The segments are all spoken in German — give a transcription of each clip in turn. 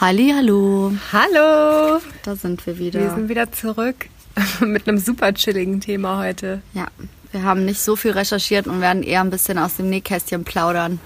Halli, hallo. Hallo. Da sind wir wieder. Wir sind wieder zurück mit einem super chilligen Thema heute. Ja, wir haben nicht so viel recherchiert und werden eher ein bisschen aus dem Nähkästchen plaudern.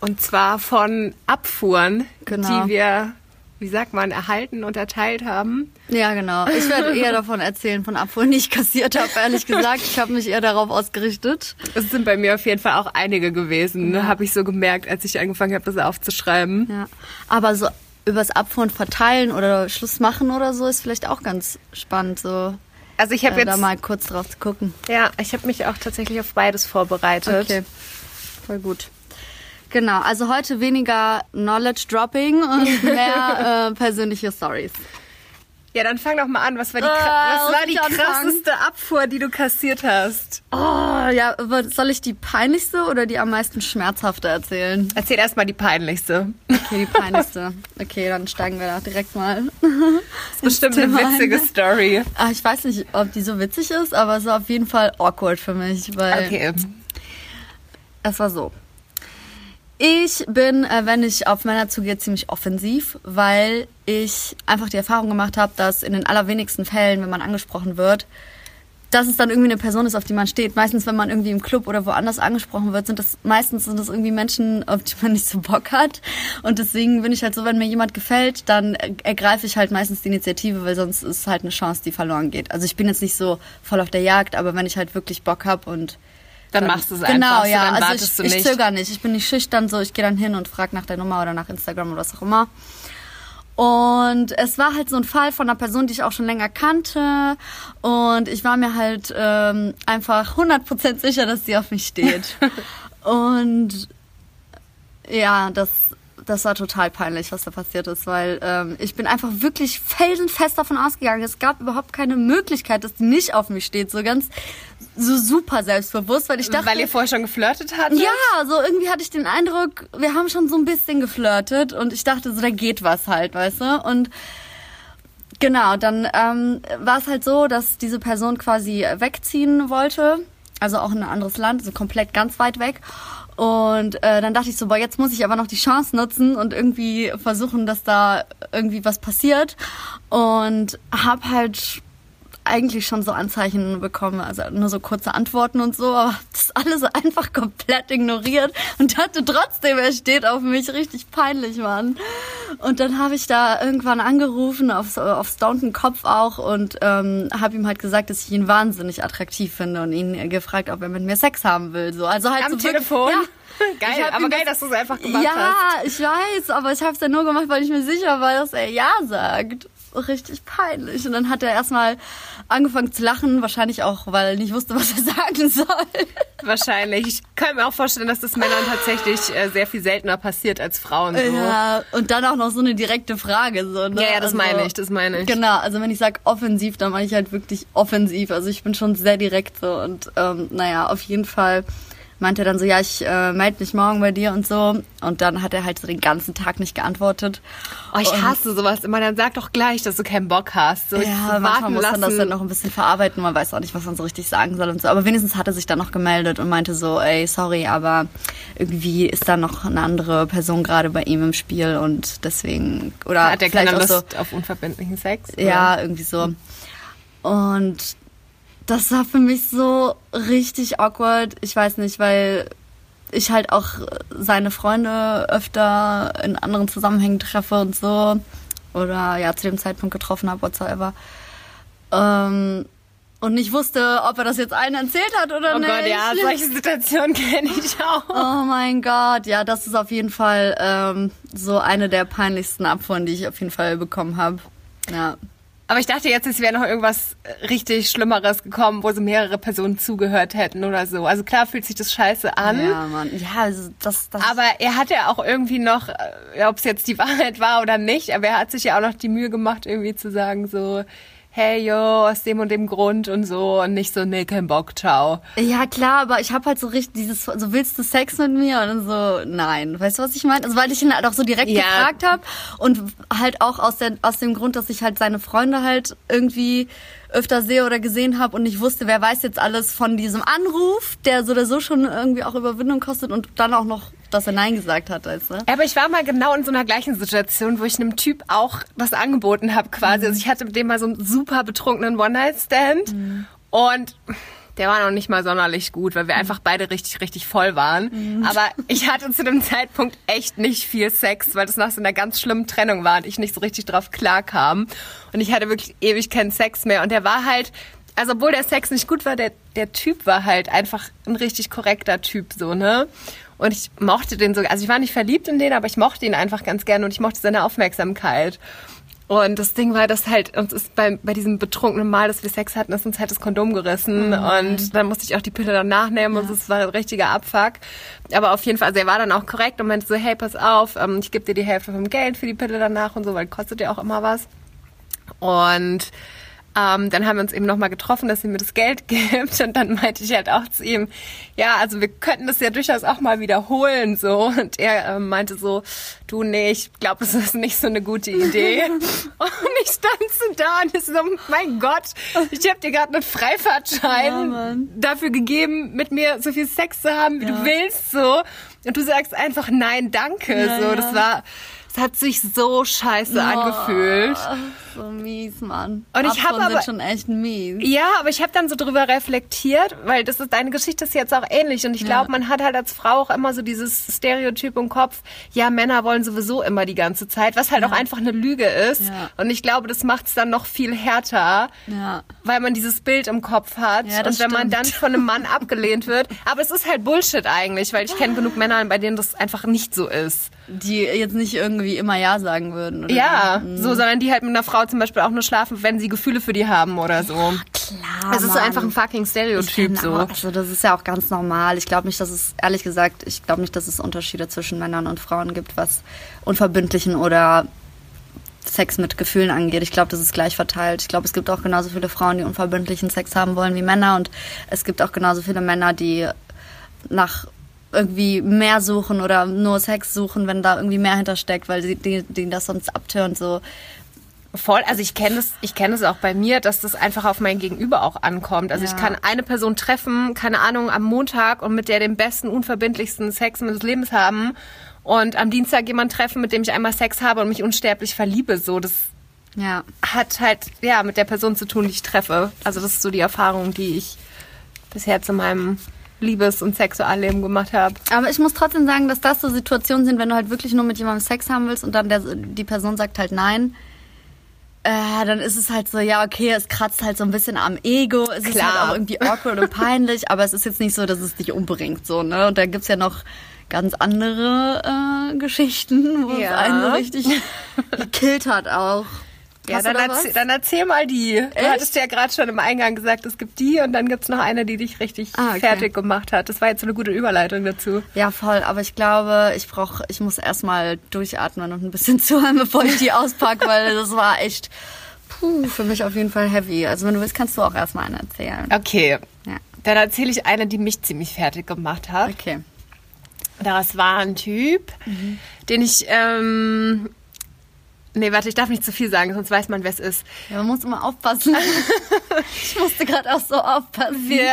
Und zwar von Abfuhren, Genau. die wir, wie sagt man, erhalten und erteilt haben. Ja, genau. Ich werde eher davon erzählen, von Abfuhren, die ich kassiert habe, ehrlich gesagt. Ich habe mich eher darauf ausgerichtet. Es sind bei mir auf jeden Fall auch einige gewesen, ne? habe ich so gemerkt, als ich angefangen habe, das aufzuschreiben. Ja. Aber so übers Abfuhren verteilen oder Schluss machen oder so ist vielleicht auch ganz spannend, so Also ich habe äh, jetzt, da mal kurz drauf zu gucken. ja, ich habe mich auch tatsächlich auf beides vorbereitet. Okay, voll gut. Genau, also heute weniger Knowledge Dropping und mehr äh, persönliche Stories. Ja, dann fang doch mal an. Was war die, kra- was war die anfangen? krasseste Abfuhr, die du kassiert hast? Oh, ja, soll ich die peinlichste oder die am meisten schmerzhafte erzählen? Erzähl erst mal die peinlichste. Okay, die peinlichste. Okay, dann steigen wir da direkt mal. Das ist bestimmt eine witzige ein. Story. Ah, ich weiß nicht, ob die so witzig ist, aber es ist auf jeden Fall awkward für mich, weil Okay. es war so. Ich bin, äh, wenn ich auf Männer zugehe, ziemlich offensiv, weil ich einfach die Erfahrung gemacht habe, dass in den allerwenigsten Fällen, wenn man angesprochen wird, dass es dann irgendwie eine Person ist, auf die man steht. Meistens, wenn man irgendwie im Club oder woanders angesprochen wird, sind das meistens sind das irgendwie Menschen, auf die man nicht so Bock hat. Und deswegen bin ich halt so, wenn mir jemand gefällt, dann ergreife ich halt meistens die Initiative, weil sonst ist halt eine Chance, die verloren geht. Also ich bin jetzt nicht so voll auf der Jagd, aber wenn ich halt wirklich Bock habe und Dann machst du es genau, einfach. so, ja. dann also ich, ich nicht. zögere nicht. Ich bin nicht schüchtern, so ich gehe dann hin und frage nach der Nummer oder nach Instagram oder was auch immer. Und es war halt so ein Fall von einer Person, die ich auch schon länger kannte. Und ich war mir halt ähm, einfach 100% sicher, dass sie auf mich steht. und ja, das, das war total peinlich, was da passiert ist, weil ähm, ich bin einfach wirklich felsenfest davon ausgegangen, es gab überhaupt keine Möglichkeit, dass die nicht auf mich steht. So ganz, so super selbstbewusst, weil ich dachte... Weil ihr vorher schon geflirtet hattet? Ja, so irgendwie hatte ich den Eindruck, wir haben schon so ein bisschen geflirtet und ich dachte so, da geht was halt, weißt du? Und genau, dann ähm, war es halt so, dass diese Person quasi wegziehen wollte, also auch in ein anderes Land, also komplett ganz weit weg. Und äh, dann dachte ich so, boah, jetzt muss ich aber noch die Chance nutzen und irgendwie versuchen, dass da irgendwie was passiert. Und hab halt eigentlich schon so Anzeichen bekommen, also nur so kurze Antworten und so, aber das alles einfach komplett ignoriert und hatte trotzdem, er steht auf mich, richtig peinlich, Mann. Und dann habe ich da irgendwann angerufen, auf, auf Staunton Kopf auch und ähm, habe ihm halt gesagt, dass ich ihn wahnsinnig attraktiv finde und ihn gefragt, ob er mit mir Sex haben will. So, also halt Am so wirklich- Telefon? Ja. Geil, aber geil, das- dass du es einfach gemacht ja, hast. ich weiß, aber ich habe es ja nur gemacht, weil ich mir sicher war, dass er Ja sagt. Richtig peinlich. Und dann hat er erstmal angefangen zu lachen, wahrscheinlich auch, weil er nicht wusste, was er sagen soll. Wahrscheinlich. Ich kann mir auch vorstellen, dass das Männern tatsächlich äh, sehr viel seltener passiert als Frauen. So. Ja, und dann auch noch so eine direkte Frage. So, ne? Ja, ja, das Also, meine ich, das meine ich. Genau, also wenn ich sage offensiv, dann meine ich halt wirklich offensiv. Also ich bin schon sehr direkt so und ähm, naja, auf jeden Fall meinte er dann so, ja, ich äh, melde mich morgen bei dir und so. Und dann hat er halt so den ganzen Tag nicht geantwortet. Oh, ich Und- hasse sowas immer. Dann sag doch gleich, dass du keinen Bock hast. So, Ja, manchmal muss man das lassen. dann noch ein bisschen verarbeiten. Man weiß auch nicht, was man so richtig sagen soll und so. Aber wenigstens hat er sich dann noch gemeldet und meinte so, ey, sorry, aber irgendwie ist da noch eine andere Person gerade bei ihm im Spiel und deswegen, oder Hat der vielleicht keine auch so, Lust auf unverbindlichen Sex? oder? ja, irgendwie so. Und das war für mich so richtig awkward. Ich weiß nicht, weil ich halt auch seine Freunde öfter in anderen Zusammenhängen treffe und so. Oder ja, zu dem Zeitpunkt getroffen habe, whatsoever. Ähm, und nicht wusste, ob er das jetzt allen erzählt hat oder Oh nicht. Gott, ja, solche Situationen kenne ich auch. Oh mein Gott, ja, das ist auf jeden Fall ähm, so eine der peinlichsten Abfuhren, die ich auf jeden Fall bekommen habe. Ja. Aber ich dachte jetzt, es wäre noch irgendwas richtig Schlimmeres gekommen, wo so mehrere Personen zugehört hätten oder so. Also klar fühlt sich das scheiße an. Ja, Mann. Ja, also das, das. Aber er hat ja auch irgendwie noch, äh, ob es jetzt die Wahrheit war oder nicht, aber er hat sich ja auch noch die Mühe gemacht, irgendwie zu sagen so, hey yo, aus dem und dem Grund und so und nicht so, nee, kein Bock, ciao. ja, klar, aber ich habe halt so richtig dieses, so willst du Sex mit mir? Und so, nein. Weißt du, was ich meine? Also weil ich ihn halt auch so direkt Ja. gefragt habe und halt auch aus, der, aus dem Grund, dass ich halt seine Freunde halt irgendwie öfter sehe oder gesehen habe und nicht wusste, wer weiß jetzt alles von diesem Anruf, der so oder so schon irgendwie auch Überwindung kostet und dann auch noch dass er Nein gesagt hat, weißt? Aber ich war mal genau in so einer gleichen Situation, wo ich einem Typ auch was angeboten habe quasi. Also ich hatte mit dem mal so einen super betrunkenen One-Night-Stand und der war noch nicht mal sonderlich gut, weil wir einfach beide richtig, richtig voll waren. Aber ich hatte zu dem Zeitpunkt echt nicht viel Sex, weil das nach so einer ganz schlimmen Trennung war und ich nicht so richtig drauf klarkam. Und ich hatte wirklich ewig keinen Sex mehr. Und der war halt, also obwohl der Sex nicht gut war, der, der Typ war halt einfach ein richtig korrekter Typ, so, ne? Und ich mochte den so, also ich war nicht verliebt in den, aber ich mochte ihn einfach ganz gerne und ich mochte seine Aufmerksamkeit. Und das Ding war, dass halt uns ist bei, bei diesem betrunkenen Mal, dass wir Sex hatten, ist uns halt das Kondom gerissen Oh und dann musste ich auch die Pille dann nachnehmen und es war ein richtiger Abfuck. Aber auf jeden Fall, also er war dann auch korrekt und meinte so, hey, pass auf, ähm, ich gebe dir die Hälfte vom Geld für die Pille danach und so, weil kostet ja auch immer was. Und ähm, dann haben wir uns eben nochmal getroffen, dass sie mir das Geld gibt. Und dann meinte ich halt auch zu ihm, ja, also wir könnten das ja durchaus auch mal wiederholen. so. Und er ähm, meinte so, du, nee, ich glaube, das ist nicht so eine gute Idee. und ich stand so da und ich so, mein Gott, ich habe dir gerade einen Freifahrtschein Ja, dafür gegeben, mit mir so viel Sex zu haben, wie Ja. du willst. so. Und du sagst einfach nein, danke. Ja, so, das war... Es hat sich so scheiße angefühlt. So mies, Mann. Und ich hab Abfuhren aber- schon echt mies. Ja, aber ich habe dann so drüber reflektiert, weil das ist deine Geschichte ist jetzt auch ähnlich und ich Ja. glaube, man hat halt als Frau auch immer so dieses Stereotyp im Kopf, ja, Männer wollen sowieso immer die ganze Zeit, was halt auch einfach eine Lüge ist Ja. und ich glaube, das macht es dann noch viel härter, Ja. weil man dieses Bild im Kopf hat Ja, und wenn man stimmt. dann von einem Mann abgelehnt wird, aber es ist halt Bullshit eigentlich, weil ich kenne genug Männer, bei denen das einfach nicht so ist. Die jetzt nicht irgendwie immer Ja sagen würden. Oder Ja, so, sondern die halt mit einer Frau zum Beispiel auch nur schlafen, wenn sie Gefühle für die haben oder so. Klar. Es ist so einfach ein fucking Stereotyp so. auch- Also das ist ja auch ganz normal. Ich glaube nicht, dass es, ehrlich gesagt, ich glaube nicht, dass es Unterschiede zwischen Männern und Frauen gibt, was unverbindlichen oder Sex mit Gefühlen angeht. Ich glaube, das ist gleich verteilt. Ich glaube, es gibt auch genauso viele Frauen, die unverbindlichen Sex haben wollen wie Männer und es gibt auch genauso viele Männer, die nach irgendwie mehr suchen oder nur Sex suchen, wenn da irgendwie mehr hintersteckt, weil sie die, die das sonst abtönt so. Voll, also ich kenne das, ich kenne es auch bei mir, dass das einfach auf mein Gegenüber auch ankommt. Also Ja. ich kann eine Person treffen, keine Ahnung, am Montag und mit der den besten, unverbindlichsten Sex meines Lebens haben und am Dienstag jemand treffen, mit dem ich einmal Sex habe und mich unsterblich verliebe. So, das Ja. hat halt ja mit der Person zu tun, die ich treffe. Also das ist so die Erfahrung, die ich bisher zu meinem Liebes- und Sexualleben gemacht habe. Aber ich muss trotzdem sagen, dass das so Situationen sind, wenn du halt wirklich nur mit jemandem Sex haben willst und dann der, die Person sagt halt nein. Äh, dann ist es halt so, ja, okay, es kratzt halt so ein bisschen am Ego. Es ist Klar. halt auch irgendwie awkward und peinlich, aber es ist jetzt nicht so, dass es dich umbringt, so, ne? Und da gibt's ja noch ganz andere äh, Geschichten, wo Ja. es einen so richtig gekillt hat auch. Ja, du dann, was? dann erzähl mal die. Du Echt? hattest ja gerade schon im Eingang gesagt, es gibt die und dann gibt's noch eine, die dich richtig Ah, okay. fertig gemacht hat. Das war jetzt so eine gute Überleitung dazu. Ja, voll. Aber ich glaube, ich brauch, ich muss erstmal durchatmen und ein bisschen zuhören, bevor ich die auspacke, weil das war echt puh, für mich auf jeden Fall heavy. Also wenn du willst, kannst du auch erstmal eine erzählen. Okay. Ja. Dann erzähle ich eine, die mich ziemlich fertig gemacht hat. Okay. Das war ein Typ, Mhm. den ich, ähm, nee, warte, ich darf nicht zu viel sagen, sonst weiß man, wer es ist. Ja, man muss immer aufpassen. ich musste gerade auch so aufpassen. Wir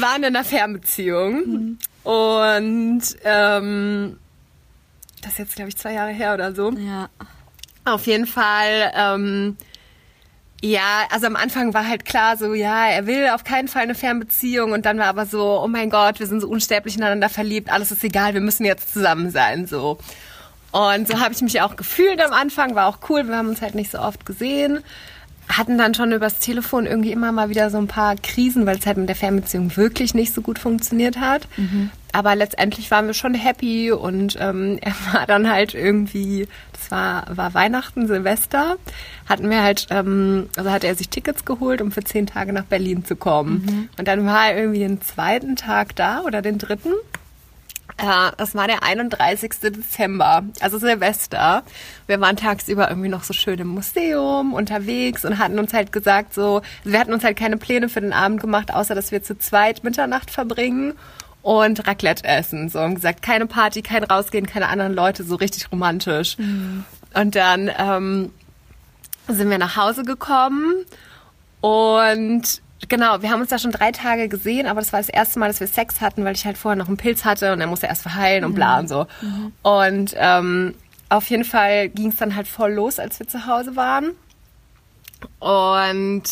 waren in einer Fernbeziehung und ähm, das ist jetzt, glaube ich, zwei Jahre her oder so. Ja. Auf jeden Fall, ähm, ja, also am Anfang war halt klar so, ja, er will auf keinen Fall eine Fernbeziehung und dann war aber so, oh mein Gott, wir sind so unsterblich ineinander verliebt, alles ist egal, wir müssen jetzt zusammen sein, so. Und so habe ich mich auch gefühlt am Anfang, war auch cool, wir haben uns halt nicht so oft gesehen, hatten dann schon übers Telefon irgendwie immer mal wieder so ein paar Krisen, weil es halt mit der Fernbeziehung wirklich nicht so gut funktioniert hat. Aber letztendlich waren wir schon happy und ähm, er war dann halt irgendwie, das war, war Weihnachten, Silvester, hatten wir halt, ähm, also hatte er sich Tickets geholt, um für zehn Tage nach Berlin zu kommen. Und dann war er irgendwie den zweiten Tag da oder den dritten. Ja, das war der 31. Dezember, also Silvester. Wir waren tagsüber irgendwie noch so schön im Museum unterwegs und hatten uns halt gesagt, so, wir hatten uns halt keine Pläne für den Abend gemacht, außer dass wir zu zweit Mitternacht verbringen und Raclette essen. So, und gesagt, keine Party, kein Rausgehen, keine anderen Leute, so richtig romantisch. Und dann ähm, sind wir nach Hause gekommen und genau, wir haben uns da schon drei Tage gesehen, aber das war das erste Mal, dass wir Sex hatten, weil ich halt vorher noch einen Pilz hatte und er musste erst verheilen und bla und so. Und ähm, auf jeden Fall ging es dann halt voll los, als wir zu Hause waren. Und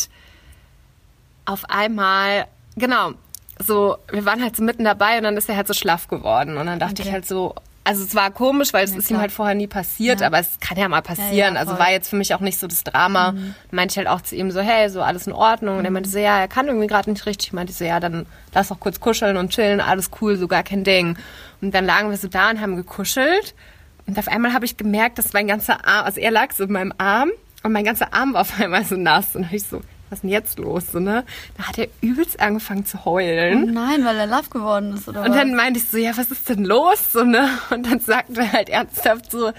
auf einmal, genau, so, wir waren halt so mitten dabei und dann ist er halt so schlaff geworden. Und dann dachte Okay. ich halt so, also es war komisch, weil es Ja, ist ihm klar. halt vorher nie passiert, Ja. aber es kann ja mal passieren. Ja, also. Mhm. war jetzt für mich auch nicht so das Drama. Meinte ich halt auch zu ihm so, hey, so alles in Ordnung. Und er meinte so, ja, er kann irgendwie gerade nicht richtig. Ich meinte so, ja, dann lass doch kurz kuscheln und chillen, alles cool, so gar kein Ding. Und dann lagen wir so da und haben gekuschelt. Und auf einmal habe ich gemerkt, dass mein ganzer Arm, also er lag so in meinem Arm und mein ganzer Arm war auf einmal so nass. Und ich so, was ist denn jetzt los? So, ne? Da hat er übelst angefangen zu heulen. Nein, weil er love geworden ist, oder Und was? dann meinte ich so, ja, was ist denn los? So, ne? Und dann sagte er halt ernsthaft so,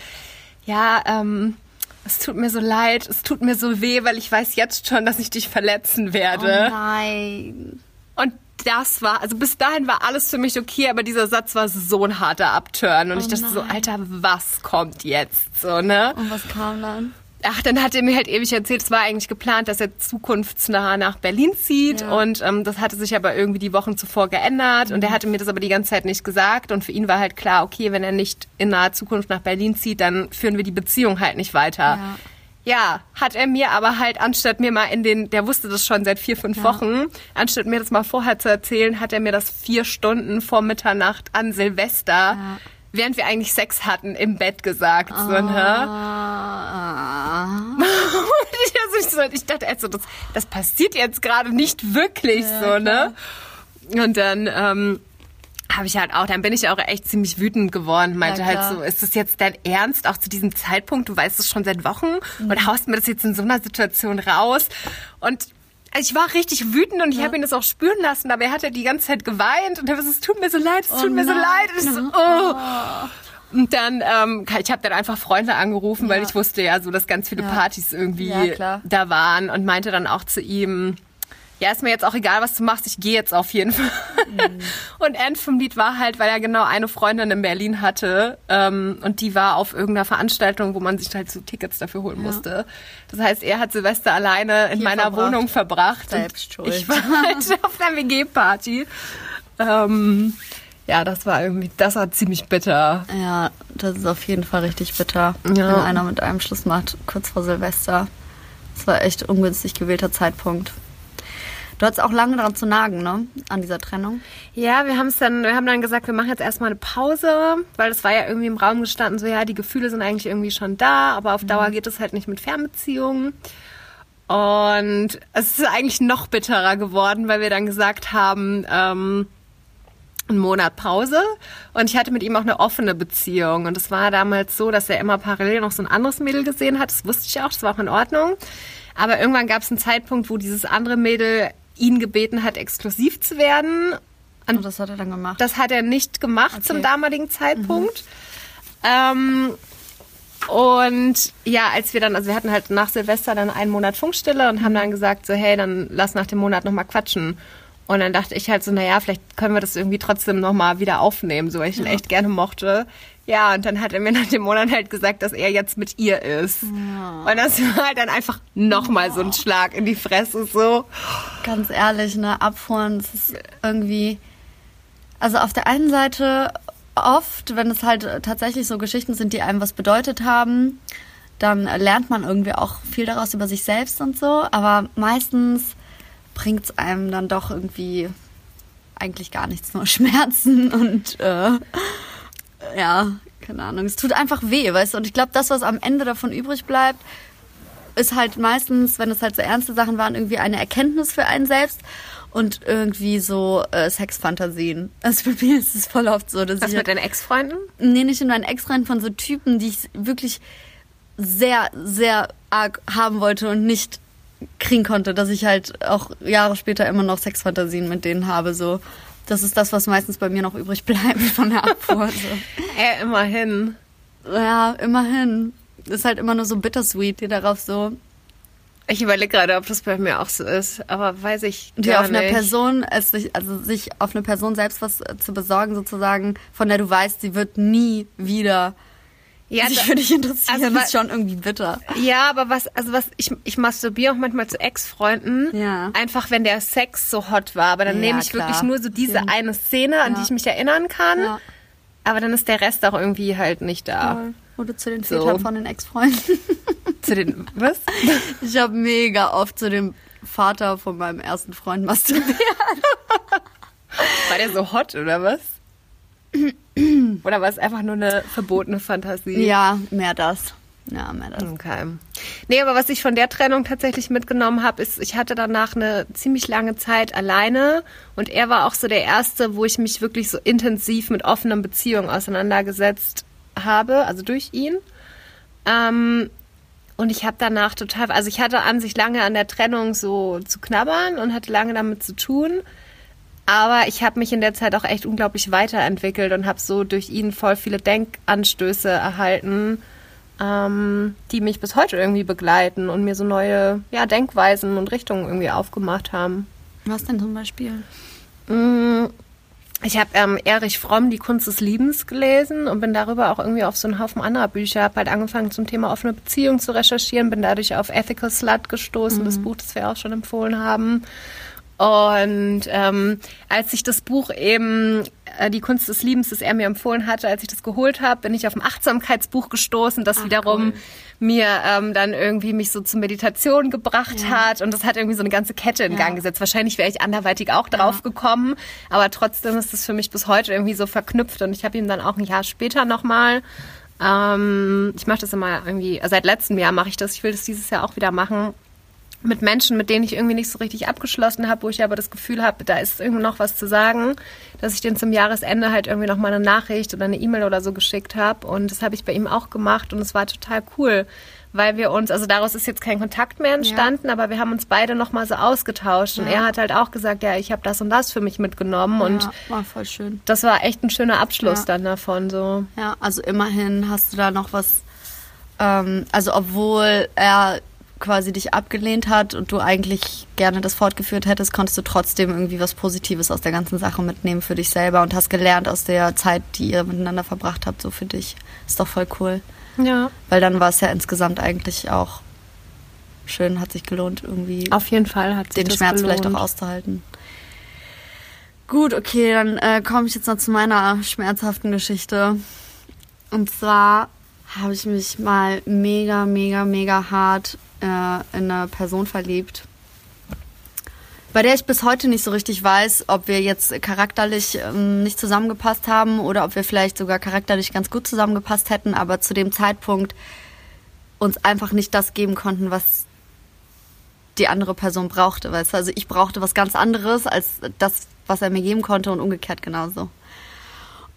ja, ähm, es tut mir so leid, es tut mir so weh, weil ich weiß jetzt schon, dass ich dich verletzen oh werde. nein. Und das war, also bis dahin war alles für mich okay, aber dieser Satz war so ein harter Upturn. Und Oh ich dachte so, nein. Alter, was kommt jetzt? So, ne? Und was kam dann? Ach, dann hat er mir halt ewig erzählt, es war eigentlich geplant, dass er zukunftsnah nach Berlin zieht Ja. und ähm, das hatte sich aber irgendwie die Wochen zuvor geändert und er hatte mir das aber die ganze Zeit nicht gesagt und für ihn war halt klar, okay, wenn er nicht in naher Zukunft nach Berlin zieht, dann führen wir die Beziehung halt nicht weiter. Ja. Ja, hat er mir aber halt, anstatt mir mal in den, der wusste das schon seit vier, fünf Ja. Wochen, anstatt mir das mal vorher zu erzählen, hat er mir das vier Stunden vor Mitternacht an Silvester, Ja. Während wir eigentlich Sex hatten, im Bett gesagt. So, ne? Ah. Und ich, also ich, dachte, also das, das passiert jetzt gerade nicht wirklich so, ne? Und dann ähm, habe ich halt auch, dann bin ich auch echt ziemlich wütend geworden. Meinte Ja, halt so, ist das jetzt dein Ernst, auch zu diesem Zeitpunkt? Du weißt es schon seit Wochen Mhm. und haust mir das jetzt in so einer Situation raus. Und ich war richtig wütend und ich habe ihn das auch spüren lassen, aber er hat ja die ganze Zeit geweint und er war so, es tut mir so leid, es Oh tut mir so leid. Und so, oh. Und dann, ähm, ich habe dann einfach Freunde angerufen, weil Ja. ich wusste ja so, dass ganz viele Ja. Partys irgendwie Ja, da waren und meinte dann auch zu ihm, ja, ist mir jetzt auch egal, was du machst, ich gehe jetzt auf jeden Fall. Mhm. Und End vom Lied war halt, weil er genau eine Freundin in Berlin hatte ähm, und die war auf irgendeiner Veranstaltung, wo man sich halt so Tickets dafür holen musste. Das heißt, er hat Silvester alleine in Hier meiner verbracht. Wohnung verbracht. Selbst schuld. Ich war halt auf einer WG-Party. Ähm, ja, das war irgendwie, das war ziemlich bitter. Ja, das ist auf jeden Fall richtig bitter, Ja. wenn einer mit einem Schluss macht, kurz vor Silvester. Das war echt ungünstig gewählter Zeitpunkt. Du hattest auch lange daran zu nagen, ne? An dieser Trennung. Ja, wir haben es dann, wir haben dann gesagt, wir machen jetzt erstmal eine Pause, weil es war ja irgendwie im Raum gestanden, so ja, die Gefühle sind eigentlich irgendwie schon da, aber auf Dauer geht es halt nicht mit Fernbeziehungen. Und es ist eigentlich noch bitterer geworden, weil wir dann gesagt haben, ähm, einen Monat Pause und ich hatte mit ihm auch eine offene Beziehung und es war damals so, dass er immer parallel noch so ein anderes Mädel gesehen hat, das wusste ich auch, das war auch in Ordnung, aber irgendwann gab es einen Zeitpunkt, wo dieses andere Mädel ihn gebeten hat, exklusiv zu werden Und das hat er dann gemacht. das hat er nicht gemacht zum Okay. damaligen Zeitpunkt. Ähm, und ja, als wir dann, also wir hatten halt nach Silvester dann einen Monat Funkstille und haben dann gesagt, so hey, dann lass nach dem Monat nochmal quatschen. Und dann dachte ich halt so, naja, vielleicht können wir das irgendwie trotzdem nochmal wieder aufnehmen, so weil ich ihn echt gerne mochte. Ja, und dann hat er mir nach dem Monat halt gesagt, dass er jetzt mit ihr ist. Und das war halt dann einfach nochmal so ein Schlag in die Fresse, so. Ganz ehrlich, ne, Abfuhren, das ist irgendwie. Also auf der einen Seite oft, wenn es halt tatsächlich so Geschichten sind, die einem was bedeutet haben, dann lernt man irgendwie auch viel daraus über sich selbst und so. Aber meistens bringt es einem dann doch irgendwie eigentlich gar nichts, nur Schmerzen und äh, ja, keine Ahnung. Es tut einfach weh, weißt du. Und ich glaube, das, was am Ende davon übrig bleibt, ist halt meistens, wenn es halt so ernste Sachen waren, irgendwie eine Erkenntnis für einen selbst und irgendwie so äh, Sexfantasien. Also bei mir ist es voll oft so, dass Was ich mit deinen Ex-Freunden? nee, nicht in meinen Ex-Freunden von so Typen, die ich wirklich sehr, sehr arg haben wollte und nicht kriegen konnte, dass ich halt auch Jahre später immer noch Sexfantasien mit denen habe. So, das ist das, was meistens bei mir noch übrig bleibt von der Abfuhr. Äh, immerhin. Ja, immerhin. Ist halt immer nur so bittersweet, die darauf so, Ich überlege gerade, ob das bei mir auch so ist, aber weiß ich die gar auf einer nicht. Person, es sich, also sich auf eine Person selbst was zu besorgen, sozusagen, von der du weißt, sie wird nie wieder Ja, sich für dich interessieren, also ist schon irgendwie bitter. Ja, aber was, also was, ich, ich masturbiere auch manchmal zu Ex-Freunden. Ja. Einfach, wenn der Sex so hot war. Aber dann Ja, nehme ich klar. wirklich nur so diese Stimmt. eine Szene, an Ja. die ich mich erinnern kann. Ja. Aber dann ist der Rest auch irgendwie halt nicht da. Oder zu den So. Vätern von den Ex-Freunden. Zu den, was? Ich habe mega oft zu dem Vater von meinem ersten Freund masturbiert. War der so hot oder was? Oder war es einfach nur eine verbotene Fantasie? Ja, mehr das. Ja, mehr das. Okay. Nee, aber was ich von der Trennung tatsächlich mitgenommen habe, ist, ich hatte danach eine ziemlich lange Zeit alleine und er war auch so der Erste, wo ich mich wirklich so intensiv mit offenen Beziehungen auseinandergesetzt habe, also durch ihn. Ähm, und ich habe danach total, also ich hatte an sich lange an der Trennung so zu knabbern und hatte lange damit zu tun. Aber ich habe mich in der Zeit auch echt unglaublich weiterentwickelt und habe so durch ihn voll viele Denkanstöße erhalten, ähm, die mich bis heute irgendwie begleiten und mir so neue ja, Denkweisen und Richtungen irgendwie aufgemacht haben. Was denn zum Beispiel? Mm, Ich habe ähm, Erich Fromm Die Kunst des Liebens gelesen und bin darüber auch irgendwie auf so einen Haufen anderer Bücher. Habe halt angefangen zum Thema offene Beziehung zu recherchieren, bin dadurch auf Ethical Slut gestoßen, das Buch, das wir auch schon empfohlen haben. Und ähm, als ich das Buch eben, äh, die Kunst des Liebens, das er mir empfohlen hatte, als ich das geholt habe, bin ich auf ein Achtsamkeitsbuch gestoßen, das wiederum cool. mir ähm, dann irgendwie mich so zur Meditation gebracht hat. Und das hat irgendwie so eine ganze Kette in Ja. Gang gesetzt. Wahrscheinlich wäre ich anderweitig auch drauf gekommen, aber trotzdem ist es für mich bis heute irgendwie so verknüpft. Und ich habe ihm dann auch ein Jahr später nochmal, ähm, ich mache das immer irgendwie, seit letztem Jahr mache ich das, ich will das dieses Jahr auch wieder machen, mit Menschen, mit denen ich irgendwie nicht so richtig abgeschlossen habe, wo ich aber das Gefühl habe, da ist irgendwie noch was zu sagen, dass ich denen zum Jahresende halt irgendwie noch mal eine Nachricht oder eine E-Mail oder so geschickt habe und das habe ich bei ihm auch gemacht und es war total cool, weil wir uns, also daraus ist jetzt kein Kontakt mehr entstanden, aber wir haben uns beide noch mal so ausgetauscht und Ja. er hat halt auch gesagt, ja, ich habe das und das für mich mitgenommen und ja, war voll schön. das war echt ein schöner Abschluss Ja. dann davon so. Ja, also immerhin hast du da noch was, ähm, also obwohl er quasi dich abgelehnt hat und du eigentlich gerne das fortgeführt hättest, konntest du trotzdem irgendwie was Positives aus der ganzen Sache mitnehmen für dich selber und hast gelernt aus der Zeit, die ihr miteinander verbracht habt, so für dich. Ist doch voll cool. Ja. Weil dann war es ja insgesamt eigentlich auch schön, hat sich gelohnt, irgendwie Auf jeden Fall hat sich den Schmerz vielleicht gelohnt. auch auszuhalten. Gut, okay, dann äh, komme ich jetzt noch zu meiner schmerzhaften Geschichte. Und zwar habe ich mich mal mega, mega, mega hart äh, in eine Person verliebt, bei der ich bis heute nicht so richtig weiß, ob wir jetzt charakterlich ähm, nicht zusammengepasst haben oder ob wir vielleicht sogar charakterlich ganz gut zusammengepasst hätten, aber zu dem Zeitpunkt uns einfach nicht das geben konnten, was die andere Person brauchte. Weißt du? Also ich brauchte was ganz anderes als das, was er mir geben konnte und umgekehrt genauso.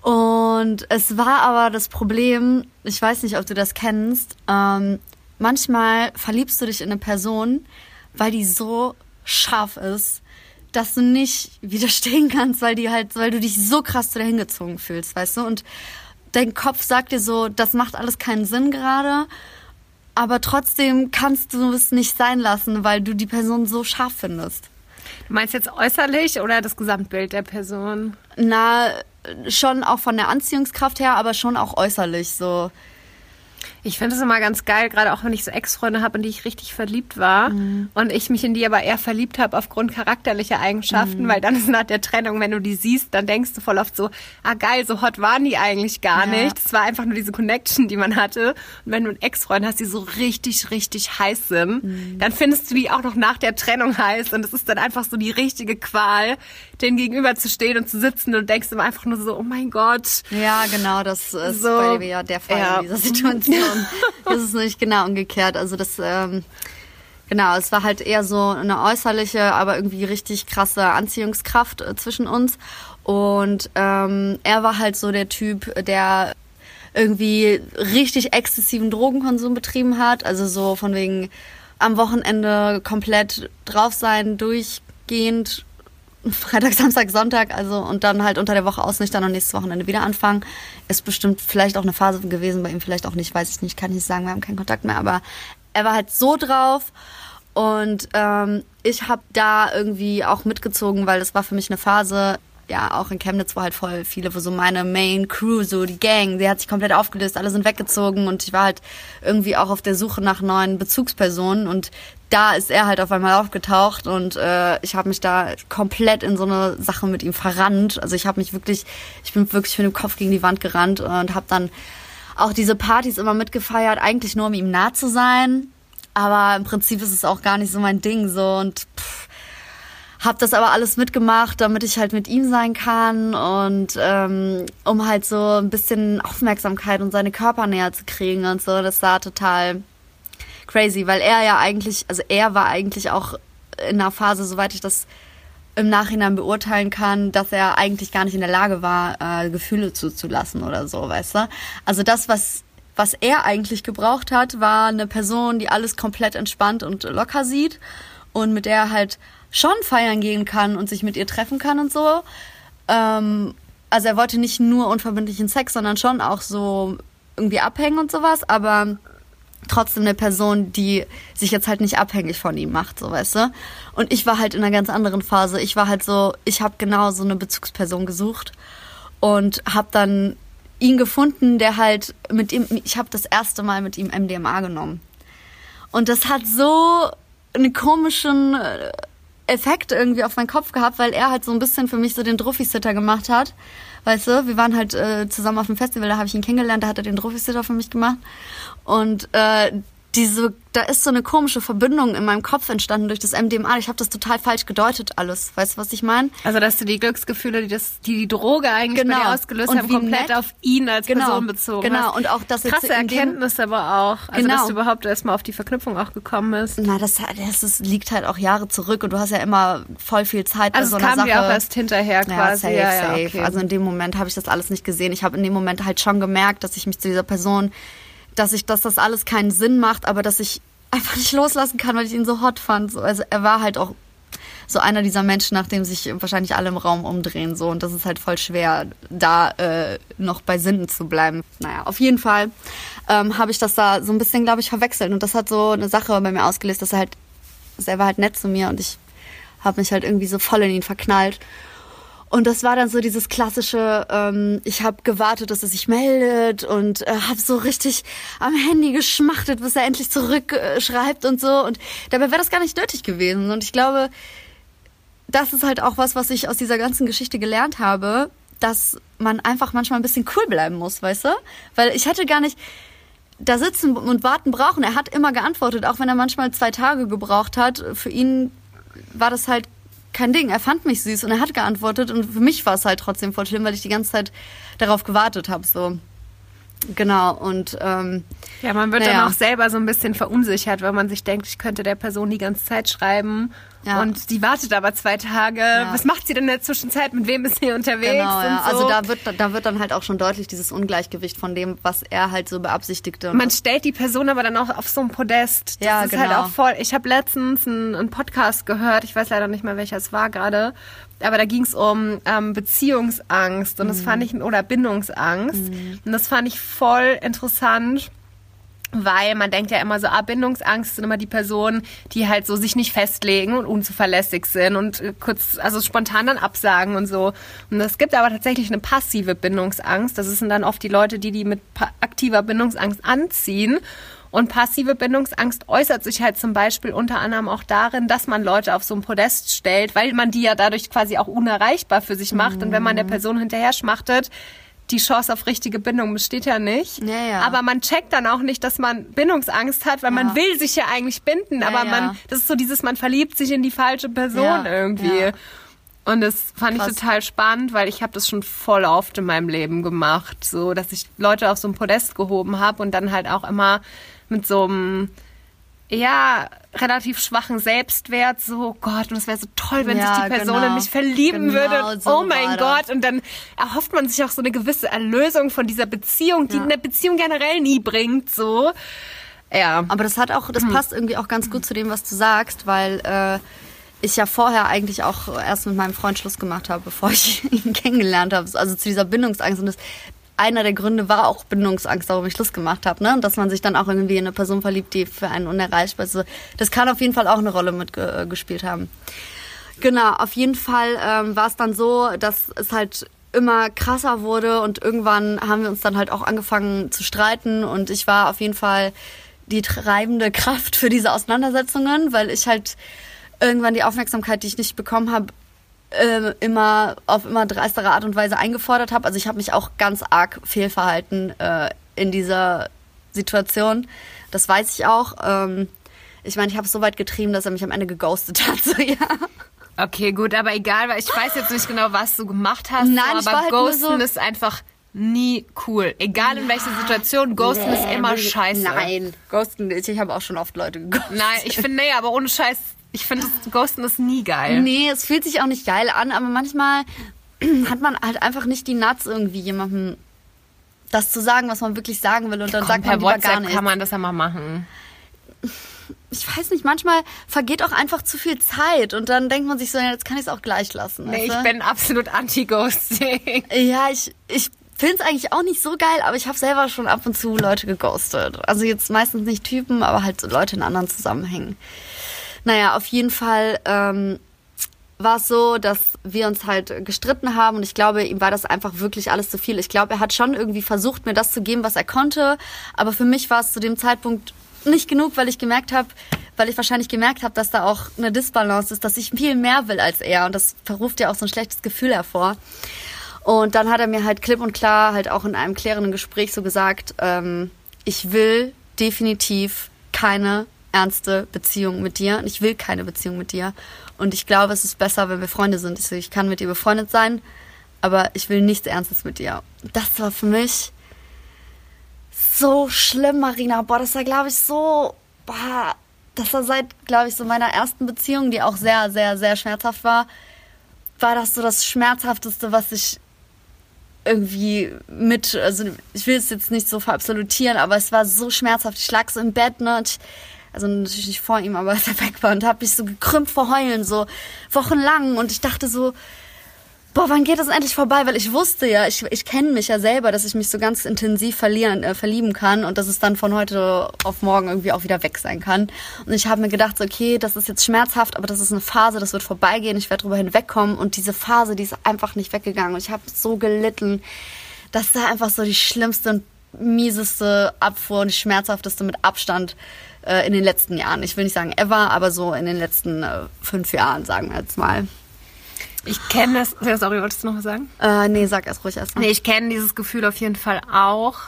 Und es war aber das Problem, ich weiß nicht, ob du das kennst, ähm, manchmal verliebst du dich in eine Person, weil die so scharf ist, dass du nicht widerstehen kannst, weil die halt, weil du dich so krass zu der hingezogen fühlst, weißt du? Und dein Kopf sagt dir so, das macht alles keinen Sinn gerade, aber trotzdem kannst du es nicht sein lassen, weil du die Person so scharf findest. Du meinst jetzt äußerlich oder das Gesamtbild der Person? Na, schon auch von der Anziehungskraft her, aber schon auch äußerlich so. Ich finde es immer ganz geil, gerade auch wenn ich so Ex-Freunde habe, in die ich richtig verliebt war und ich mich in die aber eher verliebt habe aufgrund charakterlicher Eigenschaften, weil dann ist nach der Trennung, wenn du die siehst, dann denkst du voll oft so, ah geil, so hot waren die eigentlich gar Ja. nicht. Es war einfach nur diese Connection, die man hatte. Und wenn du einen Ex-Freund hast, die so richtig, richtig heiß sind, dann findest du die auch noch nach der Trennung heiß und es ist dann einfach so die richtige Qual, denen gegenüber zu stehen und zu sitzen und denkst immer einfach nur so, oh mein Gott, Ja, genau, das ist So, bei mir ja der Fall ja. in dieser Situation. das ist nicht genau umgekehrt. Also das, ähm, genau, es war halt eher so eine äußerliche, aber irgendwie richtig krasse Anziehungskraft äh, zwischen uns. Und ähm, er war halt so der Typ, der irgendwie richtig exzessiven Drogenkonsum betrieben hat. Also so von wegen am Wochenende komplett drauf sein, durchgehend Freitag, Samstag, Sonntag, also und dann halt unter der Woche ausnüchtern und nächstes Wochenende wieder anfangen. Ist bestimmt vielleicht auch eine Phase gewesen, bei ihm vielleicht auch nicht, weiß ich nicht, kann ich nicht sagen, wir haben keinen Kontakt mehr, aber er war halt so drauf und ähm, ich habe da irgendwie auch mitgezogen, weil das war für mich eine Phase, ja auch in Chemnitz, wo halt voll viele, wo so meine Main Crew, so die Gang, die hat sich komplett aufgelöst, alle sind weggezogen und ich war halt irgendwie auch auf der Suche nach neuen Bezugspersonen und da ist er halt auf einmal aufgetaucht und äh, ich habe mich da komplett in so eine Sache mit ihm verrannt. Also ich habe mich wirklich, ich bin wirklich mit dem Kopf gegen die Wand gerannt und habe dann auch diese Partys immer mitgefeiert, eigentlich nur um ihm nah zu sein. Aber im Prinzip ist es auch gar nicht so mein Ding so und pff, habe das aber alles mitgemacht, damit ich halt mit ihm sein kann und ähm, um halt so ein bisschen Aufmerksamkeit und seine Körpernähe zu kriegen und so. Das war total crazy, weil er ja eigentlich, also er war eigentlich auch in einer Phase, soweit ich das im Nachhinein beurteilen kann, dass er eigentlich gar nicht in der Lage war, äh, Gefühle zuzulassen oder so, weißt du? Also das, was was er eigentlich gebraucht hat, war eine Person, die alles komplett entspannt und locker sieht und mit der er halt schon feiern gehen kann und sich mit ihr treffen kann und so. Ähm, also er wollte nicht nur unverbindlichen Sex, sondern schon auch so irgendwie abhängen und sowas, aber trotzdem eine Person, die sich jetzt halt nicht abhängig von ihm macht, so weißt du. Und ich war halt in einer ganz anderen Phase. Ich war halt so, ich habe genau so eine Bezugsperson gesucht und habe dann ihn gefunden, der halt mit ihm, ich habe das erste Mal mit ihm MDMA genommen. Und das hat so einen komischen äh, Effekt irgendwie auf meinen Kopf gehabt, weil er halt so ein bisschen für mich so den Druffi-Sitter gemacht hat. Weißt du, wir waren halt äh, zusammen auf dem Festival, da habe ich ihn kennengelernt, da hat er den Druffi-Sitter für mich gemacht. Und äh, diese, da ist so eine komische Verbindung in meinem Kopf entstanden durch das MDMA. Ich habe das total falsch gedeutet alles. Weißt du, was ich meine? Also, dass du die Glücksgefühle, die, das, die die Droge eigentlich genau. bei dir ausgelöst und haben, komplett nett. auf ihn als genau. Person bezogen Genau, hast. und auch das Krasse Erkenntnis aber auch. Also, genau. dass du überhaupt erstmal auf die Verknüpfung auch gekommen bist. Na, das, das ist, liegt halt auch Jahre zurück und du hast ja immer voll viel Zeit also bei so einer kam Sache. dir auch erst hinterher quasi. Ja, safe, ja, safe. okay. Also in dem Moment habe ich das alles nicht gesehen. Ich habe in dem Moment halt schon gemerkt, dass ich mich zu dieser Person, dass ich, dass das alles keinen Sinn macht, aber dass ich einfach nicht loslassen kann, weil ich ihn so hot fand. So, also er war halt auch so einer dieser Menschen, nach dem sich wahrscheinlich alle im Raum umdrehen. So und das ist halt voll schwer, da äh, noch bei Sinnen zu bleiben. Naja, auf jeden Fall ähm, habe ich das da so ein bisschen, glaube ich, verwechselt und das hat so eine Sache bei mir ausgelöst, dass er halt, er war halt nett zu mir und ich habe mich halt irgendwie so voll in ihn verknallt. Und das war dann so dieses klassische, ähm, ich habe gewartet, dass er sich meldet und äh, habe so richtig am Handy geschmachtet, bis er endlich zurückschreibt äh, und so. Und dabei wäre das gar nicht nötig gewesen. Und ich glaube, das ist halt auch was, was ich aus dieser ganzen Geschichte gelernt habe, dass man einfach manchmal ein bisschen cool bleiben muss, weißt du? Weil ich hätte gar nicht da sitzen und warten brauchen. Er hat immer geantwortet, auch wenn er manchmal zwei Tage gebraucht hat. Für ihn war das halt kein Ding. Er fand mich süß und er hat geantwortet und für mich war es halt trotzdem voll schlimm, weil ich die ganze Zeit darauf gewartet habe. So. Genau, und ähm, ja, man wird naja. dann auch selber so ein bisschen verunsichert, weil man sich denkt, ich könnte der Person die ganze Zeit schreiben Ja. und die wartet aber zwei Tage. Was macht sie denn in der Zwischenzeit? Mit wem ist sie unterwegs? genau, ja. so. Also da wird, da wird dann halt auch schon deutlich dieses Ungleichgewicht von dem, was er halt so beabsichtigte. Man stellt die Person aber dann auch auf so ein Podest. Das Ja, ist halt genau. auch voll. Ich habe letztens einen, einen Podcast gehört, ich weiß leider nicht mehr, welcher es war gerade, aber da ging es um ähm, Beziehungsangst und das fand ich oder Bindungsangst und das fand ich voll interessant. Weil man denkt ja immer so, ah, Bindungsangst sind immer die Personen, die halt so sich nicht festlegen und unzuverlässig sind und äh, kurz, also spontan dann absagen und so. Und es gibt aber tatsächlich eine passive Bindungsangst. Das sind dann oft die Leute, die die mit aktiver Bindungsangst anziehen. Und passive Bindungsangst äußert sich halt zum Beispiel unter anderem auch darin, dass man Leute auf so ein Podest stellt, weil man die ja dadurch quasi auch unerreichbar für sich macht. Und wenn man der Person hinterher schmachtet, die Chance auf richtige Bindung besteht ja nicht. Ja, ja. Aber man checkt dann auch nicht, dass man Bindungsangst hat, weil man Ja. will sich ja eigentlich binden. Aber man, das ist so dieses, man verliebt sich in die falsche Person irgendwie. Und das fand Krass. ich total spannend, weil ich habe das schon voll oft in meinem Leben gemacht, so dass ich Leute auf so ein Podest gehoben habe und dann halt auch immer mit so einem ja relativ schwachen Selbstwert so Gott und es wäre so toll, wenn Ja, sich die Person genau. in mich verlieben Genau würde. so oh mein war das. Gott und dann erhofft man sich auch so eine gewisse Erlösung von dieser Beziehung, die Ja. eine Beziehung generell nie bringt so. Ja. Aber das hat auch, das passt irgendwie auch ganz gut zu dem, was du sagst, weil äh, ich ja vorher eigentlich auch erst mit meinem Freund Schluss gemacht habe, bevor ich ihn kennengelernt habe. Also zu dieser Bindungsangst. Und das, einer der Gründe war auch Bindungsangst, warum ich Schluss gemacht habe. Ne? Und dass man sich dann auch irgendwie in eine Person verliebt, die für einen unerreichbar ist. Das kann auf jeden Fall auch eine Rolle mitgespielt haben. Genau, auf jeden Fall ähm, war es dann so, dass es halt immer krasser wurde und irgendwann haben wir uns dann halt auch angefangen zu streiten und ich war auf jeden Fall die treibende Kraft für diese Auseinandersetzungen, weil ich halt irgendwann die Aufmerksamkeit, die ich nicht bekommen habe, äh, immer auf immer dreistere Art und Weise eingefordert habe. Also ich habe mich auch ganz arg fehlverhalten äh, in dieser Situation. Das weiß ich auch. Ähm, ich meine, ich habe es so weit getrieben, dass er mich am Ende geghostet hat. So, ja. Okay, gut, aber egal, weil ich weiß jetzt nicht genau, was du gemacht hast. Nein, so, ich aber war halt Ghosten so- ist einfach nie cool. Egal in welcher Situation, Ghosten ist immer scheiße. Nein, Ghosten, ich, ich habe auch schon oft Leute geghostet. Nein, ich finde, nee, aber ohne Scheiß, ich finde, Ghosten ist nie geil. Nee, es fühlt sich auch nicht geil an, aber manchmal hat man halt einfach nicht die Nuts irgendwie jemandem das zu sagen, was man wirklich sagen will und dann Komm, sagt man per lieber gar WhatsApp nichts. kann man das ja mal machen. ich weiß nicht, manchmal vergeht auch einfach zu viel Zeit und dann denkt man sich so, ja, jetzt kann ich es auch gleich lassen. Nee, weißt ich bin absolut anti-Ghosting. Ja, ich, ich finde es eigentlich auch nicht so geil, aber ich habe selber schon ab und zu Leute geghostet. Also jetzt meistens nicht Typen, aber halt so Leute in anderen Zusammenhängen. Naja, auf jeden Fall ähm, war es so, dass wir uns halt gestritten haben und ich glaube, ihm war das einfach wirklich alles zu viel. Ich glaube, er hat schon irgendwie versucht, mir das zu geben, was er konnte, aber für mich war es zu dem Zeitpunkt nicht genug, weil ich gemerkt habe, weil ich wahrscheinlich gemerkt habe, dass da auch eine Disbalance ist, dass ich viel mehr will als er und das verruft ja auch so ein schlechtes Gefühl hervor. Und dann hat er mir halt klipp und klar halt auch in einem klärenden Gespräch so gesagt, ähm, ich will definitiv keine ernste Beziehung mit dir und ich will keine Beziehung mit dir. Und ich glaube, es ist besser, wenn wir Freunde sind. Ich, so, ich kann mit dir befreundet sein, aber ich will nichts Ernstes mit dir. Das war für mich so schlimm, Marina. Boah, das war, glaube ich, so. Boah, das war seit, glaube ich, so meiner ersten Beziehung, die auch sehr, sehr, sehr schmerzhaft war, war das so das Schmerzhafteste, was ich irgendwie mit, also ich will es jetzt nicht so verabsolutieren, aber es war so schmerzhaft. Ich lag so im Bett, ne, und ich, also natürlich nicht vor ihm, aber als er weg war und hab mich so gekrümmt vor Heulen, so wochenlang und ich dachte so, boah, wann geht das endlich vorbei? Weil ich wusste ja, ich, ich kenne mich ja selber, dass ich mich so ganz intensiv verlieren, äh, verlieben kann und dass es dann von heute auf morgen irgendwie auch wieder weg sein kann. Und ich habe mir gedacht, so, okay, das ist jetzt schmerzhaft, aber das ist eine Phase, das wird vorbeigehen, ich werde drüber hinwegkommen und diese Phase, die ist einfach nicht weggegangen und ich habe so gelitten. Das war einfach so die schlimmste und mieseste Abfuhr und die schmerzhafteste mit Abstand äh, in den letzten Jahren. Ich will nicht sagen ever, aber so in den letzten äh, fünf Jahren, sagen wir jetzt mal. Ich kenne das. Sorry, wolltest du noch was sagen? Äh, nee, sag erst ruhig erst mal. Nee, ich kenne dieses Gefühl auf jeden Fall auch.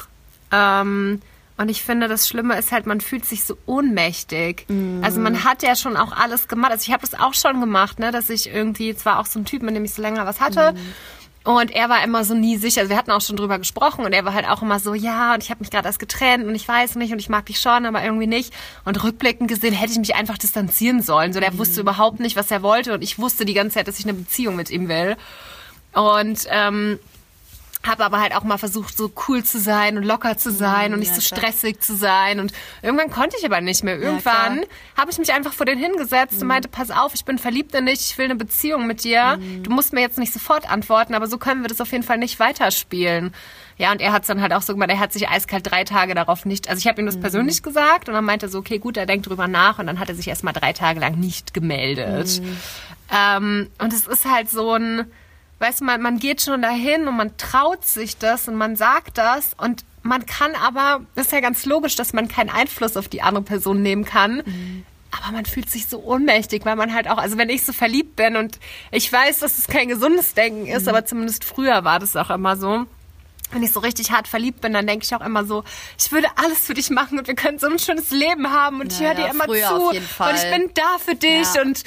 Ähm, und ich finde, das Schlimme ist halt, man fühlt sich so ohnmächtig. Also man hat ja schon auch alles gemacht. Also ich habe das auch schon gemacht, ne, dass ich irgendwie, zwar auch so ein Typ, mit dem ich so länger was hatte. Und er war immer so nie sicher. Also wir hatten auch schon drüber gesprochen und er war halt auch immer so, ja, und ich habe mich gerade erst getrennt und ich weiß nicht und ich mag dich schon, aber irgendwie nicht. Und rückblickend gesehen hätte ich mich einfach distanzieren sollen. So, der wusste überhaupt nicht, was er wollte und ich wusste die ganze Zeit, dass ich eine Beziehung mit ihm will. Und ähm, habe aber halt auch mal versucht, so cool zu sein und locker zu sein und nicht ja, so klar. stressig zu sein. Und irgendwann konnte ich aber nicht mehr. Irgendwann klar. habe ich mich einfach vor den hingesetzt und meinte, pass auf, ich bin verliebt in dich, ich will eine Beziehung mit dir. Du musst mir jetzt nicht sofort antworten, aber so können wir das auf jeden Fall nicht weiterspielen. Ja, und er hat es dann halt auch so gemacht, er hat sich eiskalt drei Tage darauf nicht, also ich habe ihm das persönlich gesagt und dann meinte er so, okay, gut, er denkt drüber nach und dann hat er sich erstmal drei Tage lang nicht gemeldet. Ähm, und es ist halt so ein, weißt du, man, man geht schon dahin und man traut sich das und man sagt das und man kann aber, das ist ja ganz logisch, dass man keinen Einfluss auf die andere Person nehmen kann. Aber man fühlt sich so ohnmächtig, weil man halt auch, also wenn ich so verliebt bin und ich weiß, dass es kein gesundes Denken ist, aber zumindest früher war das auch immer so. Wenn ich so richtig hart verliebt bin, dann denke ich auch immer so, ich würde alles für dich machen und wir können so ein schönes Leben haben und ich Ja, höre dir ja, immer früher zu und ich bin da für dich Ja. und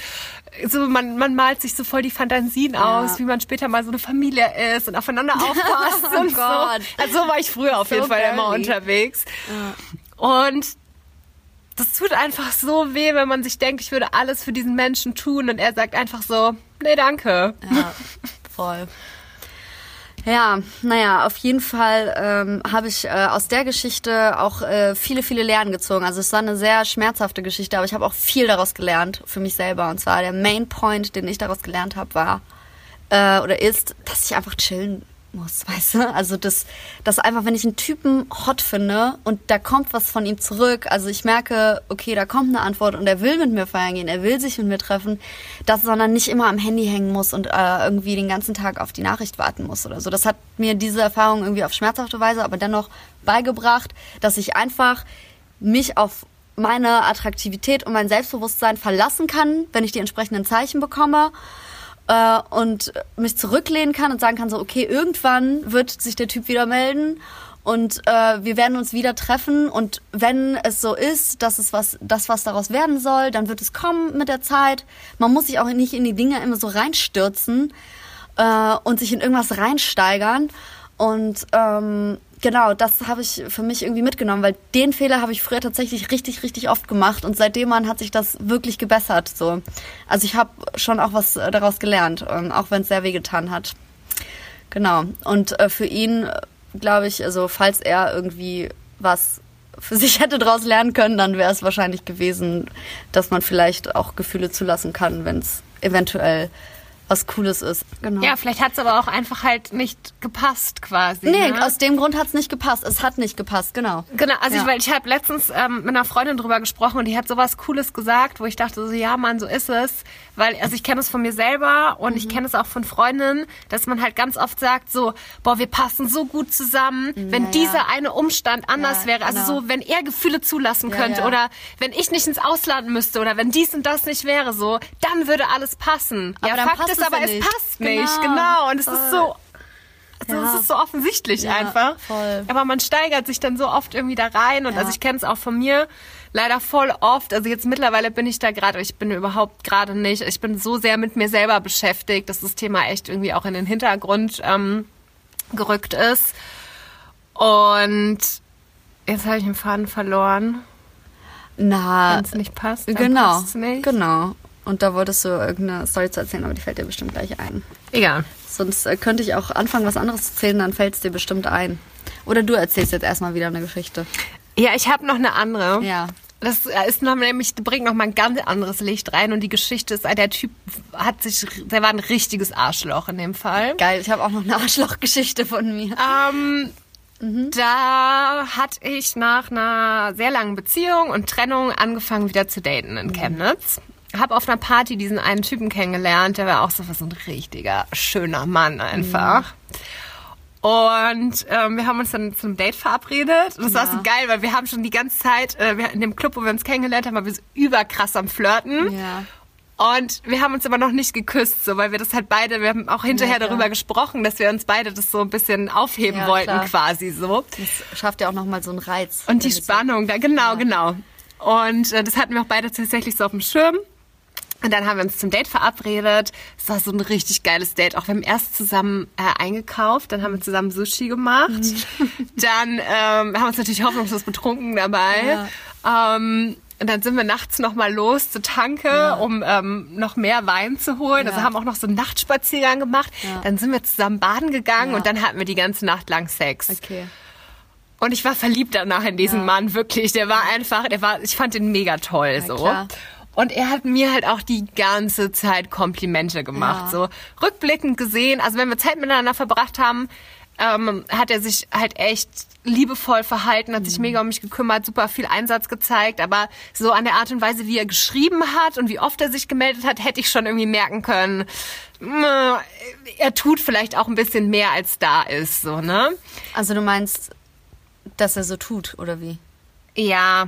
so man, man malt sich so voll die Fantasien aus, wie man später mal so eine Familie ist und aufeinander aufpasst Oh und Gott. so. Also so war ich früher auf So jeden Fall immer girly. unterwegs. Und das tut einfach so weh, wenn man sich denkt, ich würde alles für diesen Menschen tun und er sagt einfach so, nee, danke. Ja, voll. Ja, naja, auf jeden Fall ähm, habe ich äh, aus der Geschichte auch äh, viele, viele Lernen gezogen. Also es war eine sehr schmerzhafte Geschichte, aber ich habe auch viel daraus gelernt für mich selber. Und zwar der Main Point, den ich daraus gelernt habe, war äh, oder ist, dass ich einfach chillen muss, weißt du? Also das, das einfach, wenn ich einen Typen hot finde und da kommt was von ihm zurück, also ich merke, okay, da kommt eine Antwort und er will mit mir feiern gehen, er will sich mit mir treffen, dass sondern nicht immer am Handy hängen muss und äh, irgendwie den ganzen Tag auf die Nachricht warten muss oder so. Das hat mir diese Erfahrung irgendwie auf schmerzhafte Weise, aber dennoch beigebracht, dass ich einfach mich auf meine Attraktivität und mein Selbstbewusstsein verlassen kann, wenn ich die entsprechenden Zeichen bekomme äh, und mich zurücklehnen kann und sagen kann, so, okay, irgendwann wird sich der Typ wieder melden und äh, wir werden uns wieder treffen und wenn es so ist, dass es was, das was daraus werden soll, dann wird es kommen mit der Zeit. Man muss sich auch nicht in die Dinge immer so reinstürzen äh, und sich in irgendwas reinsteigern und ähm, genau, das habe ich für mich irgendwie mitgenommen, weil den Fehler habe ich früher tatsächlich richtig, richtig oft gemacht und seitdem an hat sich das wirklich gebessert. So, also ich habe schon auch was äh, daraus gelernt, ähm, auch wenn es sehr wehgetan hat. Genau. Und äh, für ihn äh, glaube ich, also falls er irgendwie was für sich hätte daraus lernen können, dann wäre es wahrscheinlich gewesen, dass man vielleicht auch Gefühle zulassen kann, wenn es eventuell was Cooles ist. Genau. Ja, vielleicht hat es aber auch einfach halt nicht gepasst quasi. Nee, ne? aus dem Grund hat es nicht gepasst. Es hat nicht gepasst, genau. Genau, also Ja. ich, weil ich habe letztens ähm, mit einer Freundin drüber gesprochen und die hat sowas Cooles gesagt, wo ich dachte so, ja Mann, so ist es. Weil, also ich kenne es von mir selber und Mhm. ich kenne es auch von Freundinnen, dass man halt ganz oft sagt so, boah, wir passen so gut zusammen, wenn Ja, ja. dieser eine Umstand anders Ja, wäre. Also genau. so, wenn er Gefühle zulassen Ja, könnte ja. oder wenn ich nicht ins Ausland müsste oder wenn dies und das nicht wäre so, dann würde alles passen. Aber ja, dann Fakt passt ist es aber, es nicht. passt nicht. Genau. Genau. Und es ist Voll. so, also Ja. es ist so offensichtlich Ja, einfach. voll. Aber man steigert sich dann so oft irgendwie da rein und Ja. also ich kenne es auch von mir leider voll oft. Also jetzt mittlerweile bin ich da gerade, ich bin überhaupt gerade nicht. Ich bin so sehr mit mir selber beschäftigt, dass das Thema echt irgendwie auch in den Hintergrund ähm, gerückt ist. Und jetzt habe ich den Faden verloren. Na, Wenn es nicht passt, dann genau, passt's nicht. genau. Und da wolltest du irgendeine Story zu erzählen, aber die fällt dir bestimmt gleich ein. Egal. Sonst äh, könnte ich auch anfangen, was anderes zu erzählen, dann fällt es dir bestimmt ein. Oder du erzählst jetzt erstmal wieder eine Geschichte. Ja, ich habe noch eine andere. Ja. Das äh, ist noch nämlich, bringt noch mal ein ganz anderes Licht rein und die Geschichte ist, der Typ hat sich, der war ein richtiges Arschloch in dem Fall. Geil, ich habe auch noch eine Arschlochgeschichte von mir. Ähm, Da hatte ich nach einer sehr langen Beziehung und Trennung angefangen wieder zu daten in Chemnitz. Hab auf einer Party diesen einen Typen kennengelernt, der war auch so so ein richtiger, schöner Mann einfach. Und ähm, wir haben uns dann zum Date verabredet. Und das war Ja. so geil, weil wir haben schon die ganze Zeit, äh, in dem Club, wo wir uns kennengelernt haben, waren wir so überkrass am Flirten. Ja. Und wir haben uns aber noch nicht geküsst, so, weil wir das halt beide, wir haben auch hinterher Ja, darüber gesprochen, dass wir uns beide das so ein bisschen aufheben Ja, wollten klar. quasi so. Das schafft ja auch nochmal so einen Reiz. Und die es so- Spannung, da genau, genau. Und äh, das hatten wir auch beide tatsächlich so auf dem Schirm. Und dann haben wir uns zum Date verabredet. Es war so ein richtig geiles Date. Auch wir haben erst zusammen äh, eingekauft, dann haben wir zusammen Sushi gemacht. dann ähm, haben wir uns natürlich hoffnungslos betrunken dabei. Ähm, und dann sind wir nachts noch mal los zur Tanke, um ähm, noch mehr Wein zu holen. Also Ja. haben auch noch so einen Nachtspaziergang gemacht. Ja. Dann sind wir zusammen baden gegangen Ja. und dann hatten wir die ganze Nacht lang Sex. Okay. Und ich war verliebt danach in diesen Ja. Mann, wirklich. Der war einfach, der war, ich fand ihn mega toll, so. klar. Und er hat mir halt auch die ganze Zeit Komplimente gemacht, Ja. so. Rückblickend gesehen, also wenn wir Zeit miteinander verbracht haben, ähm, hat er sich halt echt liebevoll verhalten, hat sich Mhm. mega um mich gekümmert, super viel Einsatz gezeigt, aber so an der Art und Weise, wie er geschrieben hat und wie oft er sich gemeldet hat, hätte ich schon irgendwie merken können, mh, er tut vielleicht auch ein bisschen mehr als da ist, so, ne? Also du meinst, dass er so tut, oder wie? Ja,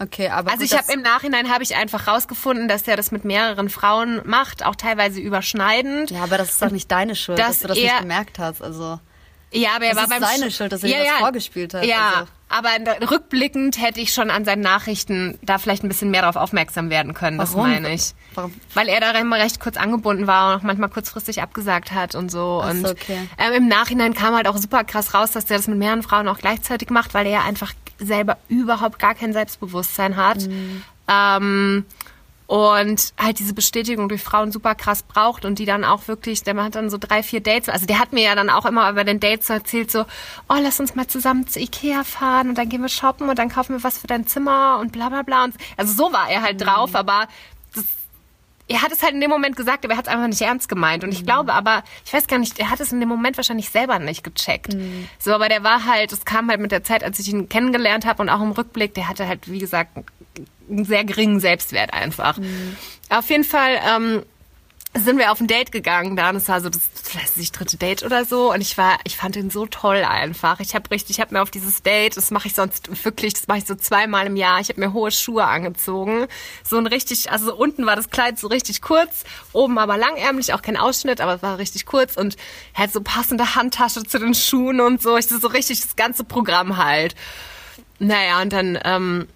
Okay, aber Also ich habe das- im Nachhinein habe ich einfach rausgefunden, dass er das mit mehreren Frauen macht, auch teilweise überschneidend. Ja, aber das ist doch nicht deine Schuld, dass dass du das nicht gemerkt hast. Also Ja, aber er Das war ist beim seine Sch- Schuld, dass er dir das vorgespielt hat, Ja, also. aber rückblickend hätte ich schon an seinen Nachrichten da vielleicht ein bisschen mehr darauf aufmerksam werden können. Das Warum? meine ich. Warum? Weil er da immer recht kurz angebunden war und auch manchmal kurzfristig abgesagt hat und so. Ach so, und okay. ähm, im Nachhinein kam halt auch super krass raus, dass er das mit mehreren Frauen auch gleichzeitig macht, weil er einfach selber überhaupt gar kein Selbstbewusstsein hat. Mhm. Ähm, und halt diese Bestätigung durch Frauen super krass braucht und die dann auch wirklich, der hat dann so drei, vier Dates, also der hat mir ja dann auch immer über den Dates so erzählt, so, oh, lass uns mal zusammen zu Ikea fahren und dann gehen wir shoppen und dann kaufen wir was für dein Zimmer und bla bla bla. Und, also so war er halt drauf, aber das er hat es halt in dem Moment gesagt, aber er hat es einfach nicht ernst gemeint. Und ich mhm. glaube aber, ich weiß gar nicht, er hat es in dem Moment wahrscheinlich selber nicht gecheckt. Mhm. So, aber der war halt, es kam halt mit der Zeit, als ich ihn kennengelernt habe und auch im Rückblick, der hatte halt, wie gesagt, einen sehr geringen Selbstwert einfach. Mhm. Auf jeden Fall ähm, sind wir auf ein Date gegangen da und es war so das, weiß nicht, dritte Date oder so und ich war, ich fand ihn so toll einfach. Ich habe richtig, ich habe mir auf dieses Date, das mache ich sonst wirklich, das mache ich so zweimal im Jahr. Ich habe mir hohe Schuhe angezogen, so ein richtig, also unten war das Kleid so richtig kurz, oben aber langärmlich, auch kein Ausschnitt, aber es war richtig kurz und er hat so passende Handtasche zu den Schuhen und so. Ich so richtig das ganze Programm halt. Naja und dann ähm,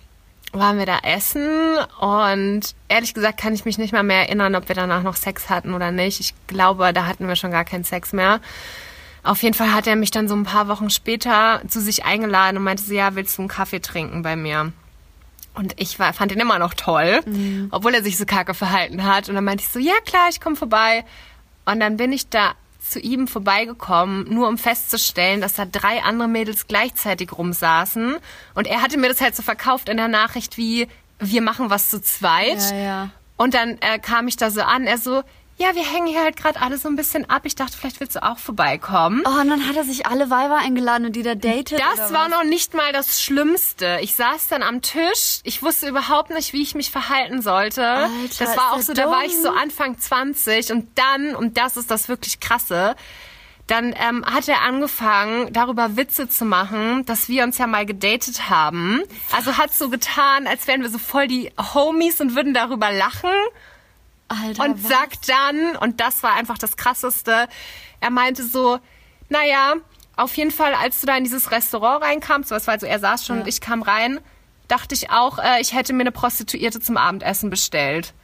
waren wir da essen und ehrlich gesagt kann ich mich nicht mal mehr erinnern, ob wir danach noch Sex hatten oder nicht. Ich glaube, da hatten wir schon gar keinen Sex mehr. Auf jeden Fall hat er mich dann so ein paar Wochen später zu sich eingeladen und meinte so, ja, willst du einen Kaffee trinken bei mir? Und ich war, fand ihn immer noch toll, mhm. obwohl er sich so kacke verhalten hat. Und dann meinte ich so, ja klar, ich komme vorbei. Und dann bin ich da zu ihm vorbeigekommen, nur um festzustellen, dass da drei andere Mädels gleichzeitig rumsaßen. Und er hatte mir das halt so verkauft in der Nachricht wie, wir machen was zu zweit. Ja, ja. Und dann äh, kam ich da so an, er so, ja, wir hängen hier halt gerade alle so ein bisschen ab. Ich dachte, vielleicht willst du auch vorbeikommen. Oh, und dann hat er sich alle Weiber eingeladen und die da datet. Das war noch nicht mal das Schlimmste. Ich saß dann am Tisch. Ich wusste überhaupt nicht, wie ich mich verhalten sollte. Alter, das war auch so, dumm. da war ich so Anfang 20 und dann, und das ist das wirklich krasse, dann ähm, hat er angefangen, darüber Witze zu machen, dass wir uns ja mal gedatet haben. Also hat so getan, als wären wir so voll die Homies und würden darüber lachen. Alter, und was? sagt dann, und das war einfach das Krasseste, er meinte so, naja, auf jeden Fall, als du da in dieses Restaurant reinkamst, was war also, er saß schon ja. und ich kam rein, dachte ich auch, äh, ich hätte mir eine Prostituierte zum Abendessen bestellt.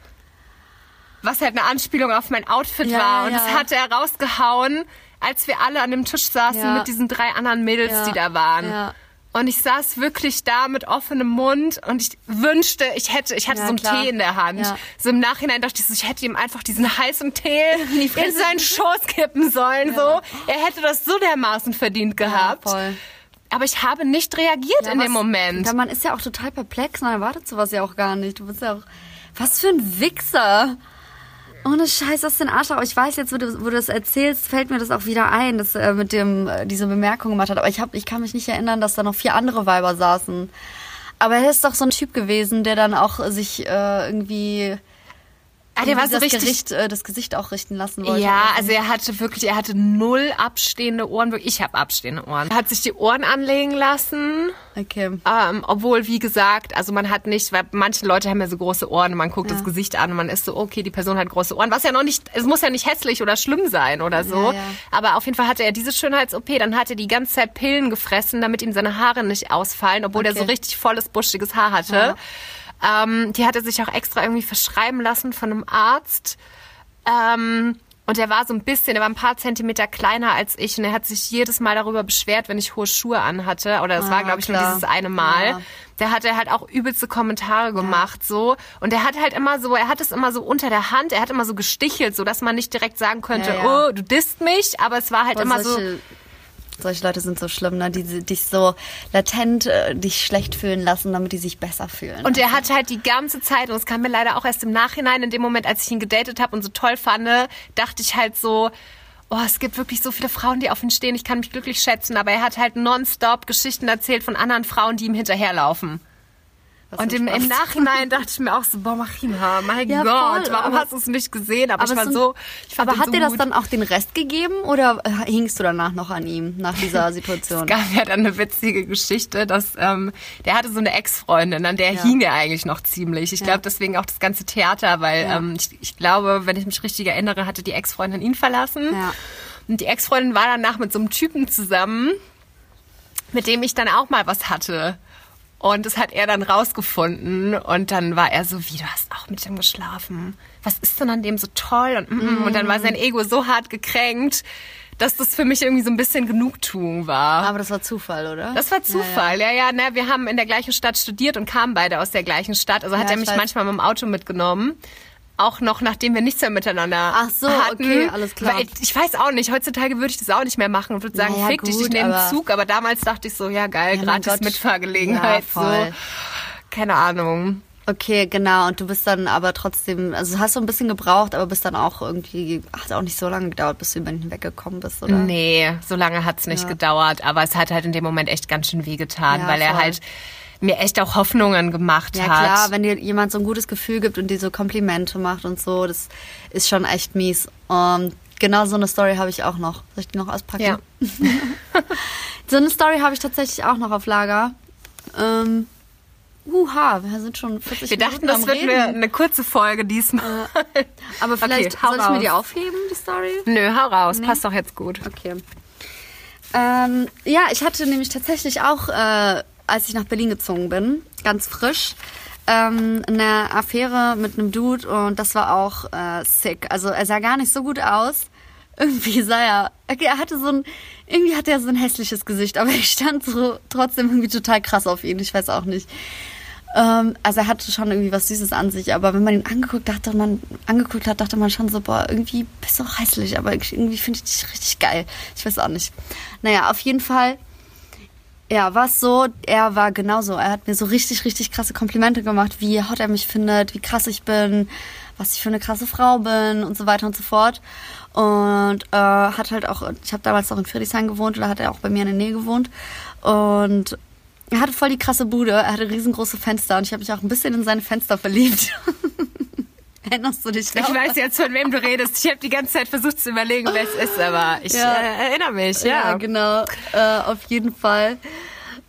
Was halt eine Anspielung auf mein Outfit Ja, war. Und ja. das hat er rausgehauen, als wir alle an dem Tisch saßen mit diesen drei anderen Mädels, die da waren. Und ich saß wirklich da mit offenem Mund und ich wünschte, ich hätte, ich hatte Ja, so einen klar. Tee in der Hand. Ja. So im Nachhinein dachte ich so, ich hätte ihm einfach diesen heißen Tee in seinen Schoß kippen sollen, so. Er hätte das so dermaßen verdient gehabt. voll. Aber ich habe nicht reagiert Ja, in was- dem Moment. Man ist ja auch total perplex, man erwartet sowas ja auch gar nicht. Du bist ja auch. Was für ein Wichser! Ohne Scheiß, was für ein Arschloch. Ich weiß jetzt, wo du, wo du das erzählst, fällt mir das auch wieder ein, dass er mit dem äh, diese Bemerkung gemacht hat. Aber ich, hab, ich kann mich nicht erinnern, dass da noch vier andere Weiber saßen. Aber er ist doch so ein Typ gewesen, der dann auch sich äh, irgendwie Ah, der war so das richtig Gericht, äh, das Gesicht auch richten lassen wollte. Ja, also er hatte wirklich, er hatte null abstehende Ohren. Ich habe abstehende Ohren. Er hat sich die Ohren anlegen lassen. Okay. Ähm, obwohl, wie gesagt, also man hat nicht, weil manche Leute haben ja so große Ohren und man guckt Ja. das Gesicht an und man ist so, okay, die Person hat große Ohren. Was ja noch nicht, es muss ja nicht hässlich oder schlimm sein oder so. Ja, ja. Aber auf jeden Fall hatte er diese Schönheits-OP. Dann hat er die ganze Zeit Pillen gefressen, damit ihm seine Haare nicht ausfallen, obwohl er Okay. so richtig volles, buschiges Haar hatte. Ähm, die hat er sich auch extra irgendwie verschreiben lassen von einem Arzt. Ähm, und er war so ein bisschen, er war ein paar Zentimeter kleiner als ich und er hat sich jedes Mal darüber beschwert, wenn ich hohe Schuhe anhatte. Oder es Ah, war, glaube ich, nur klar. dieses eine Mal. Ja. Der hat er halt auch übelste Kommentare gemacht, so. Und er hat halt immer so, er hat es immer so unter der Hand, er hat immer so gestichelt, so dass man nicht direkt sagen könnte, Ja, ja. oh, du disst mich, aber es war halt Boah, immer so, solche, Leute sind so schlimm, ne? Die die dich so latent äh, dich schlecht fühlen lassen, damit die sich besser fühlen. Und er hat halt die ganze Zeit, und es kam mir leider auch erst im Nachhinein, in dem Moment, als ich ihn gedatet habe und so toll fand, dachte ich halt so, oh, es gibt wirklich so viele Frauen, die auf ihn stehen, ich kann mich glücklich schätzen, aber er hat halt nonstop Geschichten erzählt von anderen Frauen, die ihm hinterherlaufen. Was Und im, im. Nachhinein dachte ich mir auch so, boah, Marina, mein Ja, Gott, voll, warum hast du es nicht gesehen? Aber, ich Aber war so ich Aber hat so dir das dann auch den Rest gegeben oder hingst du danach noch an ihm, nach dieser Situation? Es gab ja dann eine witzige Geschichte, dass ähm, der hatte so eine Ex-Freundin, an der Ja. hing er eigentlich noch ziemlich. Ich Ja. glaube deswegen auch das ganze Theater, weil ähm, ich, ich glaube, wenn ich mich richtig erinnere, hatte die Ex-Freundin ihn verlassen. Ja. Und die Ex-Freundin war danach mit so einem Typen zusammen, mit dem ich dann auch mal was hatte. Und das hat er dann rausgefunden und dann war er so, wie, du hast auch mit ihm geschlafen. Was ist denn an dem so toll? Und, mm, mm. und dann war sein Ego so hart gekränkt, dass das für mich irgendwie so ein bisschen Genugtuung war. Aber das war Zufall, oder? Das war Zufall, ja, ja. Na, wir haben in der gleichen Stadt studiert und kamen beide aus der gleichen Stadt. Also hat Ja, er ich mich manchmal mit dem Auto mitgenommen. Auch noch, nachdem wir nichts mehr miteinander Ach so, hatten. okay, alles klar. Weil ich weiß auch nicht, heutzutage würde ich das auch nicht mehr machen und würde sagen, Naja, fick dich, ich gut, nehme einen Zug. Aber damals dachte ich so, ja geil, Ja, gratis. Mitfahrgelegenheit. Ja. So. Keine Ahnung. Okay, genau. Und du bist dann aber trotzdem, also hast du ein bisschen gebraucht, aber bist dann auch irgendwie, hat auch nicht so lange gedauert, bis du über ihn weggekommen bist, oder? Nee, so lange hat's nicht Ja. gedauert, aber es hat halt in dem Moment echt ganz schön wehgetan, Ja, weil er voll. halt mir echt auch Hoffnungen gemacht Ja hat. klar, wenn dir jemand so ein gutes Gefühl gibt und dir so Komplimente macht und so, das ist schon echt mies. Um, genau so eine Story habe ich auch noch. Soll ich die noch auspacken? Ja. So eine Story habe ich tatsächlich auch noch auf Lager. Ähm, Uha, wir sind schon 40 Wir dachten, Minuten das am wird eine, eine kurze Folge diesmal. Aber vielleicht hau soll ich mir die raus. aufheben, die Story? Nö, hau raus, passt doch jetzt gut. Okay. Ähm, ja, ich hatte nämlich tatsächlich auch, äh, als ich nach Berlin gezogen bin, ganz frisch, ähm, eine Affäre mit einem Dude und das war auch äh, sick. Also er sah gar nicht so gut aus. Irgendwie sah er, okay, er hatte so ein, irgendwie hatte er so ein hässliches Gesicht, aber ich stand so trotzdem irgendwie total krass auf ihn. Ich weiß auch nicht. Ähm, also er hatte schon irgendwie was Süßes an sich, aber wenn man ihn angeguckt, dachte man, angeguckt hat, dachte man schon so, boah, irgendwie bist du auch hässlich, aber irgendwie finde ich dich richtig geil. Ich weiß auch nicht. Naja, auf jeden Fall, ja, war es so, er war genauso. Er hat mir so richtig, richtig krasse Komplimente gemacht, wie hot er mich findet, wie krass ich bin, was ich für eine krasse Frau bin und so weiter und so fort. Und äh, hat halt auch, ich habe damals noch in Friedrichshain gewohnt oder hat er auch bei mir in der Nähe gewohnt. Und er hatte voll die krasse Bude, er hatte riesengroße Fenster und ich habe mich auch ein bisschen in seine Fenster verliebt. Erinnerst du dich noch? Ich weiß jetzt, von wem du redest. Ich habe die ganze Zeit versucht zu überlegen, wer es ist, aber ich Ja. äh, erinnere mich, Ja, ja. genau. Äh, auf jeden Fall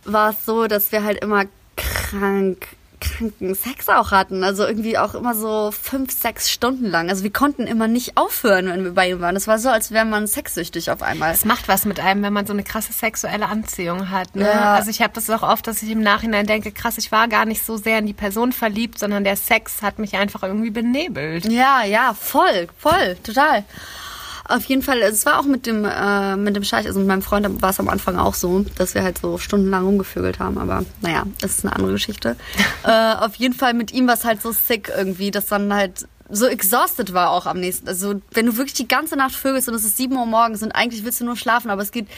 war es so, dass wir halt immer krank, kranken Sex auch hatten. Also irgendwie auch immer so fünf, sechs Stunden lang. Also wir konnten immer nicht aufhören, wenn wir bei ihm waren. Es war so, als wäre man sexsüchtig auf einmal. Es macht was mit einem, wenn man so eine krasse sexuelle Anziehung hat. Ne? Ja. Also ich habe das auch oft, dass ich im Nachhinein denke, krass, ich war gar nicht so sehr in die Person verliebt, sondern der Sex hat mich einfach irgendwie benebelt. Ja, ja, voll, voll, total. Auf jeden Fall, es war auch mit dem, äh, mit dem Scheich, also mit meinem Freund war es am Anfang auch so, dass wir halt so stundenlang rumgevögelt haben, aber naja, das ist eine andere Geschichte. äh, auf jeden Fall mit ihm war es halt so sick irgendwie, dass dann halt so exhausted war auch am nächsten. Also wenn du wirklich die ganze Nacht vögelst und es ist 7 Uhr morgens und eigentlich willst du nur schlafen, aber es geht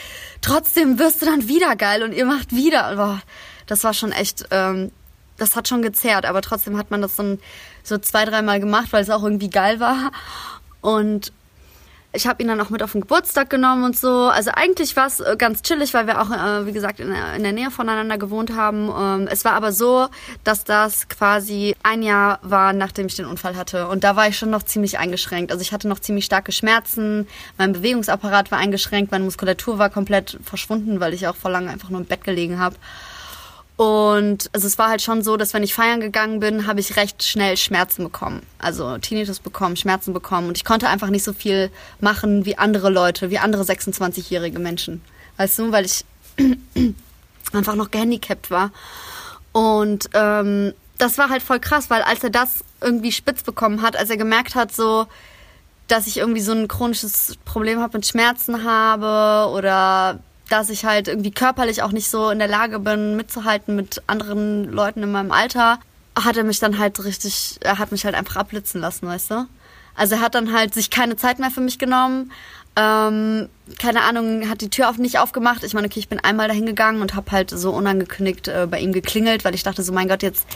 trotzdem wirst du dann wieder geil und ihr macht wieder. Boah, das war schon echt, ähm, das hat schon gezerrt, aber trotzdem hat man das dann so zwei, dreimal gemacht, weil es auch irgendwie geil war. Und ich habe ihn dann auch mit auf den Geburtstag genommen und so. Also eigentlich war es äh, ganz chillig, weil wir auch, äh, wie gesagt, in der, in der Nähe voneinander gewohnt haben. Ähm, es war aber so, dass das quasi ein Jahr war, nachdem ich den Unfall hatte. Und da war ich schon noch ziemlich eingeschränkt. Also ich hatte noch ziemlich starke Schmerzen, mein Bewegungsapparat war eingeschränkt, meine Muskulatur war komplett verschwunden, weil ich auch vor lange einfach nur im Bett gelegen habe. Und also es war halt schon so, dass wenn ich feiern gegangen bin, habe ich recht schnell Schmerzen bekommen. Also Tinnitus bekommen, Schmerzen bekommen. Und ich konnte einfach nicht so viel machen wie andere Leute, wie andere 26-jährige Menschen. Weißt du, weil ich einfach noch gehandicapt war. Und ähm, das war halt voll krass, weil als er das irgendwie spitz bekommen hat, als er gemerkt hat, so, dass ich irgendwie so ein chronisches Problem habe mit Schmerzen habe oder dass ich halt irgendwie körperlich auch nicht so in der Lage bin, mitzuhalten mit anderen Leuten in meinem Alter, hat er mich dann halt richtig, er hat mich halt einfach abblitzen lassen, weißt du? Also er hat dann halt sich keine Zeit mehr für mich genommen, ähm, keine Ahnung, hat die Tür auf nicht aufgemacht. Ich meine, okay, ich bin einmal dahin gegangen und habe halt so unangekündigt äh, bei ihm geklingelt, weil ich dachte so, mein Gott, jetzt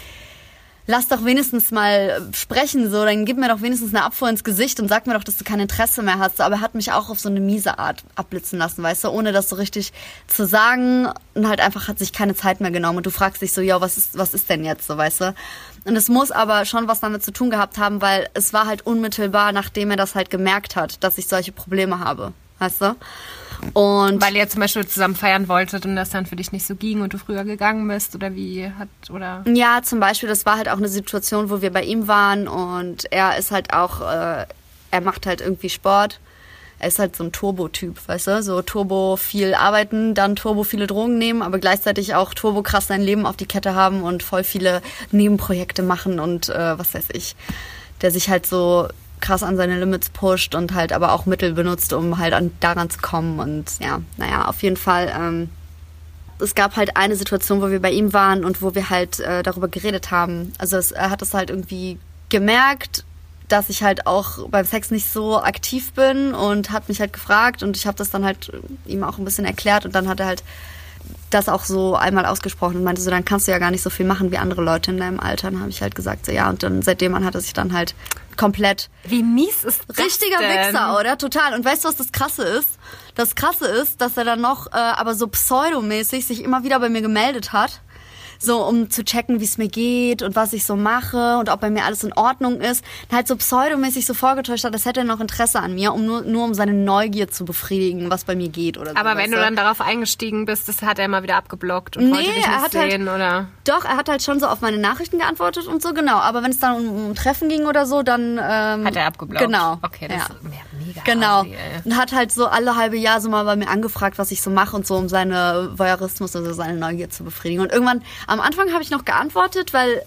lass doch wenigstens mal sprechen, so, dann gib mir doch wenigstens eine Abfuhr ins Gesicht und sag mir doch, dass du kein Interesse mehr hast. Aber er hat mich auch auf so eine miese Art abblitzen lassen, weißt du, ohne das so richtig zu sagen und halt einfach hat sich keine Zeit mehr genommen und du fragst dich so, ja, was ist, was ist denn jetzt, so, weißt du? Und es muss aber schon was damit zu tun gehabt haben, weil es war halt unmittelbar, nachdem er das halt gemerkt hat, dass ich solche Probleme habe, weißt du? Und Weil ihr zum Beispiel zusammen feiern wolltet und das dann für dich nicht so ging und du früher gegangen bist oder wie hat oder Ja, zum Beispiel, das war halt auch eine Situation, wo wir bei ihm waren und er ist halt auch, äh, er macht halt irgendwie Sport. Er ist halt so ein Turbo-Typ, weißt du? So Turbo viel arbeiten, dann Turbo viele Drogen nehmen, aber gleichzeitig auch Turbo krass sein Leben auf die Kette haben und voll viele Nebenprojekte machen und äh, was weiß ich. Der sich halt so krass an seine Limits pusht und halt aber auch Mittel benutzt, um halt an, daran zu kommen. Und ja, naja, auf jeden Fall. Ähm, es gab halt eine Situation, wo wir bei ihm waren und wo wir halt äh, darüber geredet haben. Also es, er hat es halt irgendwie gemerkt, dass ich halt auch beim Sex nicht so aktiv bin und hat mich halt gefragt und ich habe das dann halt ihm auch ein bisschen erklärt und dann hat er halt das auch so einmal ausgesprochen und meinte so, dann kannst du ja gar nicht so viel machen wie andere Leute in deinem Alter. Dann habe ich halt gesagt, so ja, und dann seitdem an hat er sich dann halt komplett. Wie mies ist das Richtiger denn? Wichser, oder? Total. Und weißt du, was das Krasse ist? Das Krasse ist, dass er dann noch, äh, aber so pseudomäßig sich immer wieder bei mir gemeldet hat so um zu checken, wie es mir geht und was ich so mache und ob bei mir alles in Ordnung ist. Und halt so pseudomäßig so vorgetäuscht hat, das hätte er noch Interesse an mir, um nur, nur um seine Neugier zu befriedigen, was bei mir geht oder so. Aber wenn du dann darauf eingestiegen bist, das hat er immer wieder abgeblockt und wollte Nee, dich er nicht hat halt- sehen, oder? Doch, er hat halt schon so auf meine Nachrichten geantwortet und so, genau. Aber wenn es dann um, um Treffen ging oder so, dann... Ähm, Hat er abgeblockt? Genau. Okay, das ja. ist me- mega Genau. assi, ey. Und hat halt so alle halbe Jahr so mal bei mir angefragt, was ich so mache und so, um seine Voyeurismus, also seine Neugier zu befriedigen. Und irgendwann, am Anfang habe ich noch geantwortet, weil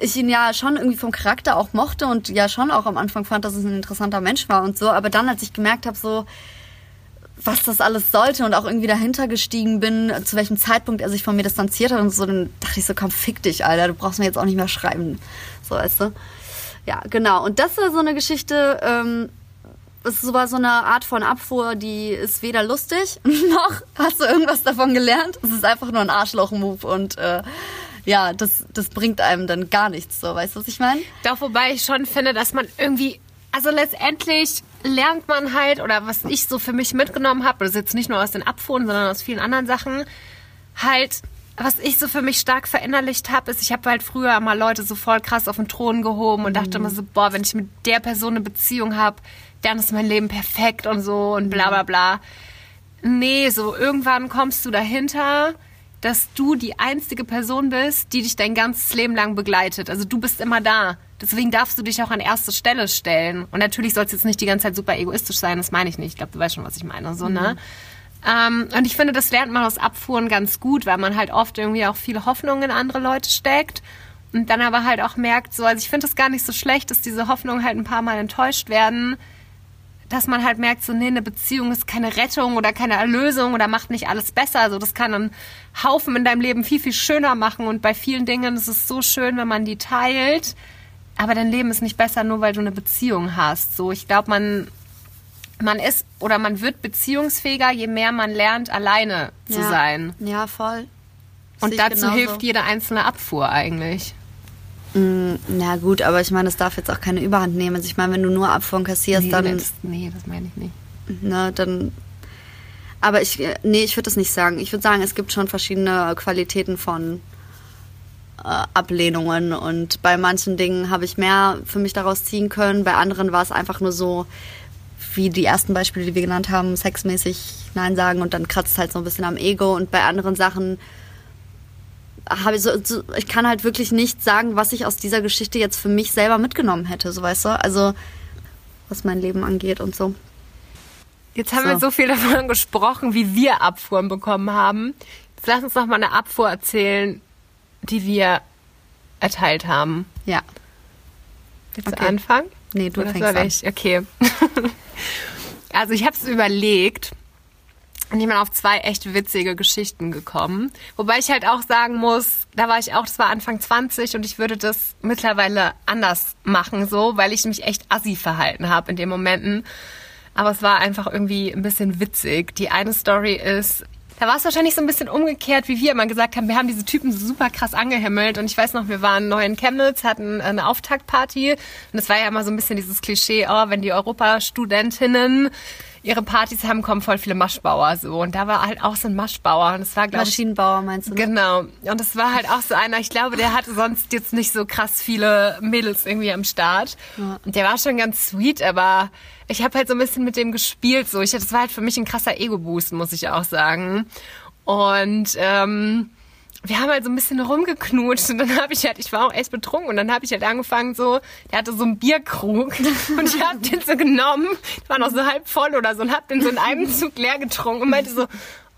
ich ihn ja schon irgendwie vom Charakter auch mochte und ja schon auch am Anfang fand, dass es ein interessanter Mensch war und so. Aber dann, als ich gemerkt habe, so, was das alles sollte und auch irgendwie dahinter gestiegen bin, zu welchem Zeitpunkt er sich von mir distanziert hat und so, dann dachte ich so, komm, fick dich, Alter, du brauchst mir jetzt auch nicht mehr schreiben. So, weißt du? Ja, genau. Und das war so eine Geschichte, ähm, es war so eine Art von Abfuhr, die ist weder lustig noch hast du irgendwas davon gelernt. Es ist einfach nur ein Arschloch-Move und äh, ja, das, das bringt einem dann gar nichts, so, weißt du, was ich meine? Doch, wobei ich schon finde, dass man irgendwie, also letztendlich lernt man halt, oder was ich so für mich mitgenommen habe, das ist jetzt nicht nur aus den Abfuhren, sondern aus vielen anderen Sachen, halt, was ich so für mich stark verinnerlicht habe, ist, ich habe halt früher mal Leute so voll krass auf den Thron gehoben und dachte immer so, boah, wenn ich mit der Person eine Beziehung habe, dann ist mein Leben perfekt und so und bla bla bla. Nee, so irgendwann kommst du dahinter, dass du die einzige Person bist, die dich dein ganzes Leben lang begleitet. Also du bist immer da. Deswegen darfst du dich auch an erste Stelle stellen. Und natürlich soll es jetzt nicht die ganze Zeit super egoistisch sein, das meine ich nicht. Ich glaube, du weißt schon, was ich meine. So, ne? Ähm, und ich finde, das lernt man aus Abfuhren ganz gut, weil man halt oft irgendwie auch viele Hoffnungen in andere Leute steckt. Und dann aber halt auch merkt, so, also ich finde es gar nicht so schlecht, dass diese Hoffnungen halt ein paar Mal enttäuscht werden dass man halt merkt, so, nee, eine Beziehung ist keine Rettung oder keine Erlösung oder macht nicht alles besser. Also das kann einen Haufen in deinem Leben viel, viel schöner machen. Und bei vielen Dingen ist es so schön, wenn man die teilt. Aber dein Leben ist nicht besser, nur weil du eine Beziehung hast. So, ich glaube, man, man ist oder man wird beziehungsfähiger, je mehr man lernt, alleine zu ja. sein. Ja, voll. Und dazu genauso. hilft jede einzelne Abfuhr eigentlich. Na gut, aber ich meine, das darf jetzt auch keine Überhand nehmen. Also ich meine, wenn du nur Abfuhren kassierst, Nee, dann, das, nee, das meine ich nicht. ne, dann. Aber ich, nee, ich würde das nicht sagen. Ich würde sagen, es gibt schon verschiedene Qualitäten von äh, Ablehnungen und bei manchen Dingen habe ich mehr für mich daraus ziehen können. Bei anderen war es einfach nur so, wie die ersten Beispiele, die wir genannt haben, sexmäßig Nein sagen und dann kratzt es halt so ein bisschen am Ego und bei anderen Sachen habe ich so, so, ich kann halt wirklich nicht sagen, was ich aus dieser Geschichte jetzt für mich selber mitgenommen hätte, so weißt du? Also, was mein Leben angeht und so. Jetzt haben So. wir so viel davon gesprochen, wie wir Abfuhren bekommen haben. Jetzt lass uns noch mal eine Abfuhr erzählen, die wir erteilt haben. Ja. Willst Okay. du anfangen? Nee, du Oder fängst soll an. ich? Okay. also ich habe es überlegt und ich bin auf zwei echt witzige Geschichten gekommen. Wobei ich halt auch sagen muss, da war ich auch, das war Anfang 20 und ich würde das mittlerweile anders machen, so, weil ich mich echt assi verhalten habe in den Momenten. Aber es war einfach irgendwie ein bisschen witzig. Die eine Story ist, da war es wahrscheinlich so ein bisschen umgekehrt, wie wir immer gesagt haben. Wir haben diese Typen super krass angehimmelt. Und ich weiß noch, wir waren neu in Chemnitz, hatten eine Auftaktparty. Und es war ja immer so ein bisschen dieses Klischee, oh, wenn die Europastudentinnen ihre Partys haben, kommen voll viele Maschbauer so. Und da war halt auch so ein Maschbauer. Und es war, glaube Maschinenbauer meinst du? Ne? Genau. Und es war halt auch so einer, ich glaube, der hatte sonst jetzt nicht so krass viele Mädels irgendwie am Start. Und der war schon ganz sweet, aber ich habe halt so ein bisschen mit dem gespielt. So, ich, das war halt für mich ein krasser Ego-Boost, muss ich auch sagen. Und ähm, wir haben halt so ein bisschen rumgeknutscht und dann habe ich halt, ich war auch echt betrunken und dann habe ich halt angefangen so, der hatte so einen Bierkrug und ich habe den so genommen, war noch so halb voll oder so und habe den so in einem Zug leer getrunken und meinte so,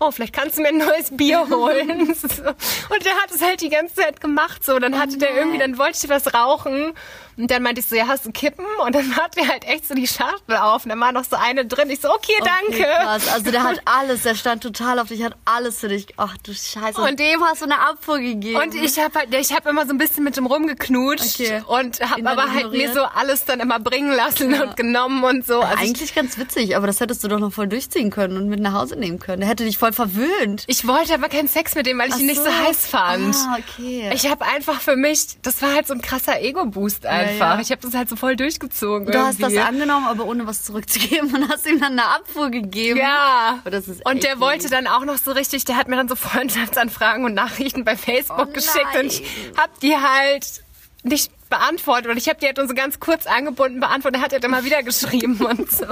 oh, vielleicht kannst du mir ein neues Bier holen. Und der hat es halt die ganze Zeit gemacht so, dann hatte der irgendwie, dann wollte ich was rauchen und dann meinte ich so, ja, hast du Kippen? Und dann hat er halt echt so die Schachtel auf und dann war noch so eine drin. Ich so, okay, danke. Okay, krass. Also der hat alles, der stand total auf dich, hat alles für dich. Ach du Scheiße. Und dem hast du eine Abfuhr gegeben. Und ich habe halt, ich habe immer so ein bisschen mit dem rumgeknutscht okay. und habe aber halt mir so alles dann immer bringen lassen ja. und genommen und so. Also Eigentlich ganz witzig, aber das hättest du doch noch voll durchziehen können und mit nach Hause nehmen können. Der hätte dich voll verwöhnt. Ich wollte aber keinen Sex mit dem, weil ich Ach ihn nicht so. so heiß fand. Ah, okay. Ich habe einfach für mich, das war halt so ein krasser Ego-Boost einfach. Ja, ja. Ich habe das halt so voll durchgezogen. Du irgendwie. hast das angenommen, aber ohne was zurückzugeben und hast ihm dann eine Abfuhr gegeben. Ja. Und der wollte dann auch noch so richtig, der hat mir dann so Freundschaftsanfragen und Nachrichten bei Facebook oh, geschickt und ich hab die halt nicht beantwortet und ich habe die halt nur so ganz kurz angebunden beantwortet. Er hat halt immer wieder geschrieben und so.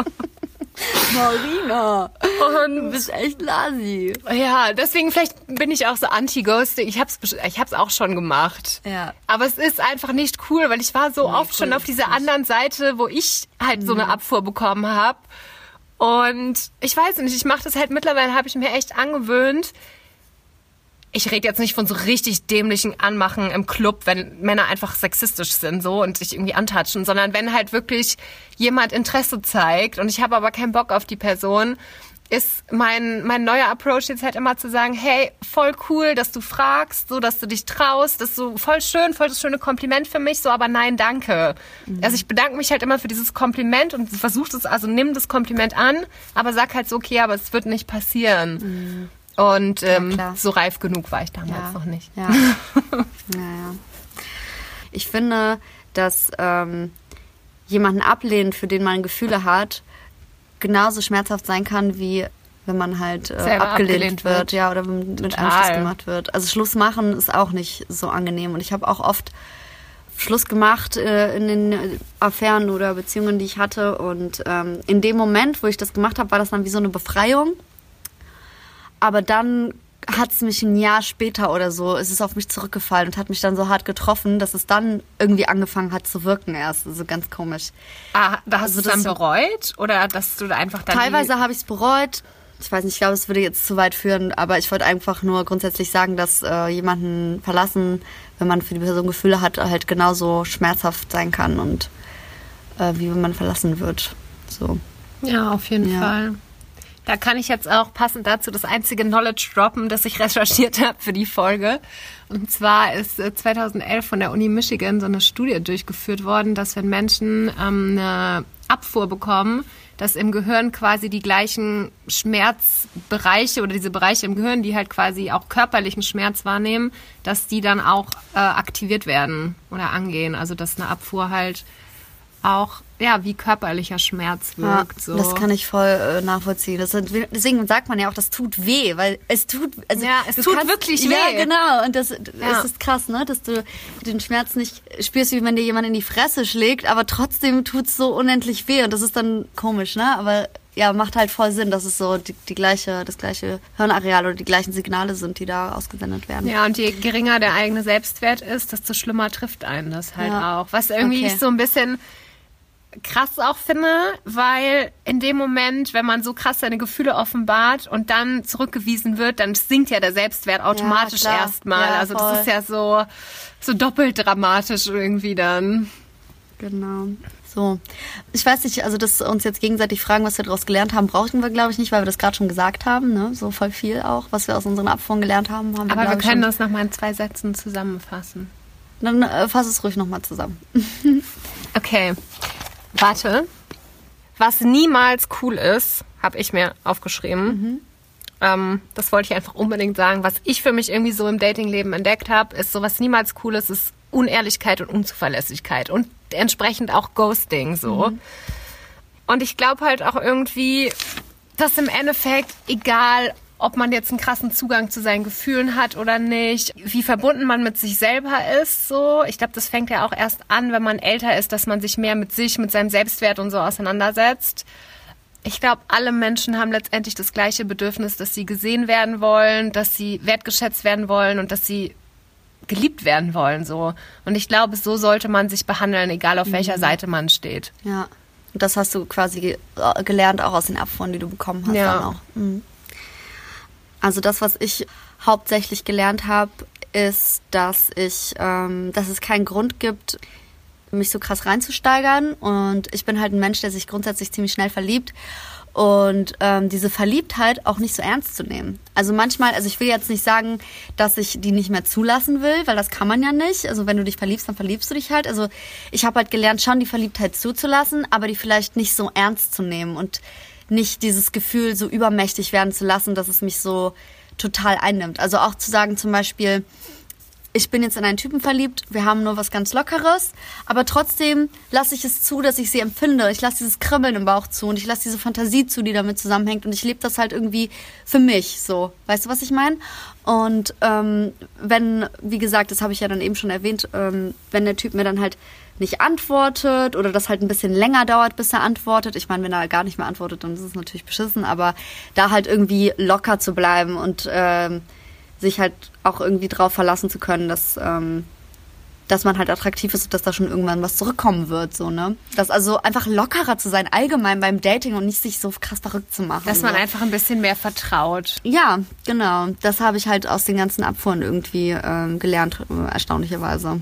Marina. Und du bist echt lasi. Ja, deswegen vielleicht bin ich auch so anti-ghosting. Ich hab's, ich hab's auch schon gemacht. Ja. Aber es ist einfach nicht cool, weil ich war so nee, oft cool schon auf dieser anderen Seite, wo ich halt mhm. so eine mhm. Abfuhr bekommen habe. Und ich weiß nicht, ich mache das halt mittlerweile, habe ich mir echt angewöhnt, ich rede jetzt nicht von so richtig dämlichen Anmachen im Club, wenn Männer einfach sexistisch sind so und sich irgendwie antatschen, sondern wenn halt wirklich jemand Interesse zeigt und ich habe aber keinen Bock auf die Person, ist mein, mein neuer Approach jetzt halt immer zu sagen, hey, voll cool, dass du fragst, so, dass du dich traust, das ist so voll schön, voll das schöne Kompliment für mich, so, aber nein, danke. Mhm. Also ich bedanke mich halt immer für dieses Kompliment und versuch das, also nimm das Kompliment an, aber sag halt so, okay, aber es wird nicht passieren. Mhm. Und ähm, ja, so reif genug war ich damals ja. noch nicht. Ja. naja. Ich finde, dass ähm, jemanden ablehnen, für den man Gefühle hat, genauso schmerzhaft sein kann, wie wenn man halt äh, abgelehnt, abgelehnt, wird, wird, ja, oder mit Total. Anschluss gemacht wird. Also Schluss machen ist auch nicht so angenehm. Und ich habe auch oft Schluss gemacht äh, in den Affären oder Beziehungen, die ich hatte. Und ähm, in dem Moment, wo ich das gemacht habe, war das dann wie so eine Befreiung. Aber dann hat es mich ein Jahr später oder so, ist es auf mich zurückgefallen und hat mich dann so hart getroffen, dass es dann irgendwie angefangen hat zu wirken erst. Also ganz komisch. Ah, da hast also du es dann bereut? Oder dass du einfach dann. Teilweise habe ich es bereut. Ich weiß nicht, ich glaube, es würde jetzt zu weit führen, aber ich wollte einfach nur grundsätzlich sagen, dass äh, jemanden verlassen, wenn man für die Person Gefühle hat, halt genauso schmerzhaft sein kann und äh, wie wenn man verlassen wird. So. Ja, auf jeden ja. Fall. Da kann ich jetzt auch passend dazu das einzige Knowledge droppen, das ich recherchiert habe für die Folge. Und zwar ist 2011 äh, von der Uni Michigan so eine Studie durchgeführt worden, dass wenn Menschen ähm, eine Abfuhr bekommen, dass im Gehirn quasi die gleichen Schmerzbereiche oder diese Bereiche im Gehirn, die halt quasi auch körperlichen Schmerz wahrnehmen, dass die dann auch äh, aktiviert werden oder angehen. Also dass eine Abfuhr halt auch ja, wie körperlicher Schmerz wirkt. Ja, so. Das kann ich voll äh, nachvollziehen. Das, deswegen sagt man ja auch, das tut weh, weil es tut, also ja, es tut kannst, wirklich weh. Ja, genau. Und das, ja. ist krass, ne, dass du den Schmerz nicht spürst, wie wenn dir jemand in die Fresse schlägt, aber trotzdem tut's so unendlich weh. Und das ist dann komisch, ne? Aber ja, macht halt voll Sinn, dass es so die, die gleiche, das gleiche Hirnareal oder die gleichen Signale sind, die da ausgesendet werden. Ja, und je geringer der eigene Selbstwert ist, desto schlimmer trifft einen das halt ja. auch. Was irgendwie okay. so ein bisschen krass auch finde, weil in dem Moment, wenn man so krass seine Gefühle offenbart und dann zurückgewiesen wird, dann sinkt ja der Selbstwert automatisch ja, erstmal. Ja, also das ist ja so, so doppelt dramatisch irgendwie dann. Genau. So, ich weiß nicht, also dass uns jetzt gegenseitig fragen, was wir daraus gelernt haben, brauchten wir, glaube ich, nicht, weil wir das gerade schon gesagt haben, ne? So voll viel auch, was wir aus unseren Abfuhren gelernt haben. haben Aber wir, wir können das nochmal in zwei Sätzen zusammenfassen. Dann äh, fass es ruhig nochmal zusammen. okay. Warte. Was niemals cool ist, habe ich mir aufgeschrieben. Mhm. Ähm, das wollte ich einfach unbedingt sagen. Was ich für mich irgendwie so im Datingleben entdeckt habe, ist so was niemals cool ist, ist Unehrlichkeit und Unzuverlässigkeit und entsprechend auch Ghosting so. Mhm. Und ich glaube halt auch irgendwie, dass im Endeffekt egal ob man jetzt einen krassen Zugang zu seinen Gefühlen hat oder nicht, wie verbunden man mit sich selber ist, so. Ich glaube, das fängt ja auch erst an, wenn man älter ist, dass man sich mehr mit sich, mit seinem Selbstwert und so auseinandersetzt. Ich glaube, alle Menschen haben letztendlich das gleiche Bedürfnis, dass sie gesehen werden wollen, dass sie wertgeschätzt werden wollen und dass sie geliebt werden wollen, so. Und ich glaube, so sollte man sich behandeln, egal auf welcher mhm. Seite man steht. Ja. Und das hast du quasi gelernt auch aus den Abfuhren, die du bekommen hast. Ja. Dann auch. Mhm. Also das, was ich hauptsächlich gelernt habe, ist, dass ich, ähm, dass es keinen Grund gibt, mich so krass reinzusteigern. Und ich bin halt ein Mensch, der sich grundsätzlich ziemlich schnell verliebt und ähm, diese Verliebtheit auch nicht so ernst zu nehmen. Also manchmal, also ich will jetzt nicht sagen, dass ich die nicht mehr zulassen will, weil das kann man ja nicht. Also wenn du dich verliebst, dann verliebst du dich halt. Also ich habe halt gelernt, schon die Verliebtheit zuzulassen, aber die vielleicht nicht so ernst zu nehmen und nicht dieses Gefühl so übermächtig werden zu lassen, dass es mich so total einnimmt. Also auch zu sagen zum Beispiel, ich bin jetzt in einen Typen verliebt, wir haben nur was ganz Lockeres, aber trotzdem lasse ich es zu, dass ich sie empfinde. Ich lasse dieses Kribbeln im Bauch zu und ich lasse diese Fantasie zu, die damit zusammenhängt und ich lebe das halt irgendwie für mich so. Weißt du, was ich meine? Und ähm, wenn, wie gesagt, das habe ich ja dann eben schon erwähnt, ähm, wenn der Typ mir dann halt nicht antwortet oder das halt ein bisschen länger dauert, bis er antwortet. Ich meine, wenn er gar nicht mehr antwortet, dann ist es natürlich beschissen, aber da halt irgendwie locker zu bleiben und ähm, sich halt auch irgendwie drauf verlassen zu können, dass, ähm, dass man halt attraktiv ist und dass da schon irgendwann was zurückkommen wird, so, ne? Das also einfach lockerer zu sein, allgemein beim Dating und nicht sich so krass verrückt zu machen. Dass man so. einfach ein bisschen mehr vertraut. Ja, genau. Das habe ich halt aus den ganzen Abfuhren irgendwie ähm, gelernt, äh, erstaunlicherweise.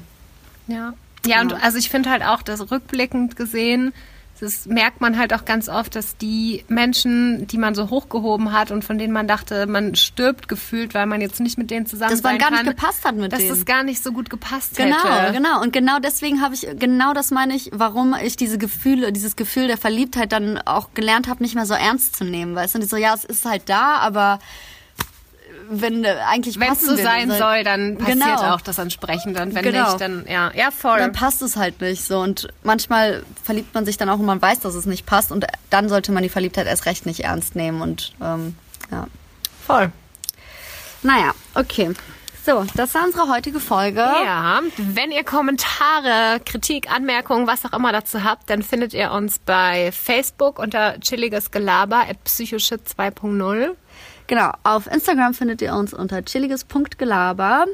Ja. Ja, und also ich finde halt auch, dass rückblickend gesehen, das merkt man halt auch ganz oft, dass die Menschen, die man so hochgehoben hat und von denen man dachte, man stirbt gefühlt, weil man jetzt nicht mit denen zusammen Dass man gar kann, nicht gepasst hat mit dass denen. es gar nicht so gut gepasst Genau, hätte. genau. Und genau deswegen habe ich, genau das meine ich, warum ich diese Gefühle, dieses Gefühl der Verliebtheit dann auch gelernt habe, nicht mehr so ernst zu nehmen. Weißt du, und ich so, ja, es ist halt da, aber wenn äh, eigentlich Wenn es passen so sein nicht. soll, dann passiert Genau. auch das entsprechende. Und wenn Genau. nicht, dann ja, ja voll. dann passt es halt nicht so. Und manchmal verliebt man sich dann auch und man weiß, dass es nicht passt. Und dann sollte man die Verliebtheit erst recht nicht ernst nehmen. Und ähm, ja. voll. Naja, okay. So, das war unsere heutige Folge. Ja, wenn ihr Kommentare, Kritik, Anmerkungen, was auch immer dazu habt, dann findet ihr uns bei Facebook unter chilliges Gelaber at psychoshit 2.0. Genau, auf Instagram findet ihr uns unter chilliges.gelaber.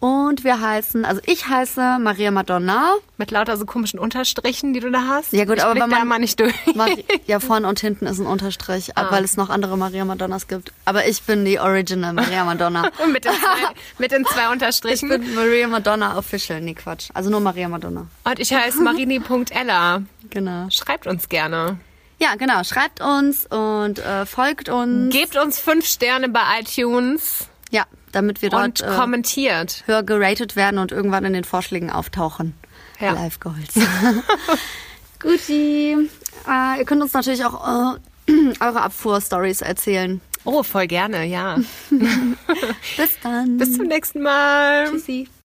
Und wir heißen, also ich heiße Maria Madonna. Mit lauter so komischen Unterstrichen, die du da hast. Ja, gut, ich aber wenn da man- mal nicht durch. Mari ja, vorne und hinten ist ein Unterstrich, Ah. weil es noch andere Maria Madonnas gibt. Aber ich bin die Original Maria Madonna. mit, den zwei, mit den zwei Ich Unterstrichen. bin Maria Madonna Official. Nee, Quatsch. Also nur Maria Madonna. Und ich heiße marini.ella. Genau. Schreibt uns gerne. Ja, genau. Schreibt uns und äh, folgt uns. Gebt uns fünf Sterne bei iTunes Ja, damit wir und dort äh, kommentiert. höher geratet werden und irgendwann in den Vorschlägen auftauchen. Ja. Live Goals. Guti. Äh, ihr könnt uns natürlich auch äh, eure Abfuhr-Stories erzählen. Oh, voll gerne, ja. Bis dann. Bis zum nächsten Mal. Tschüssi.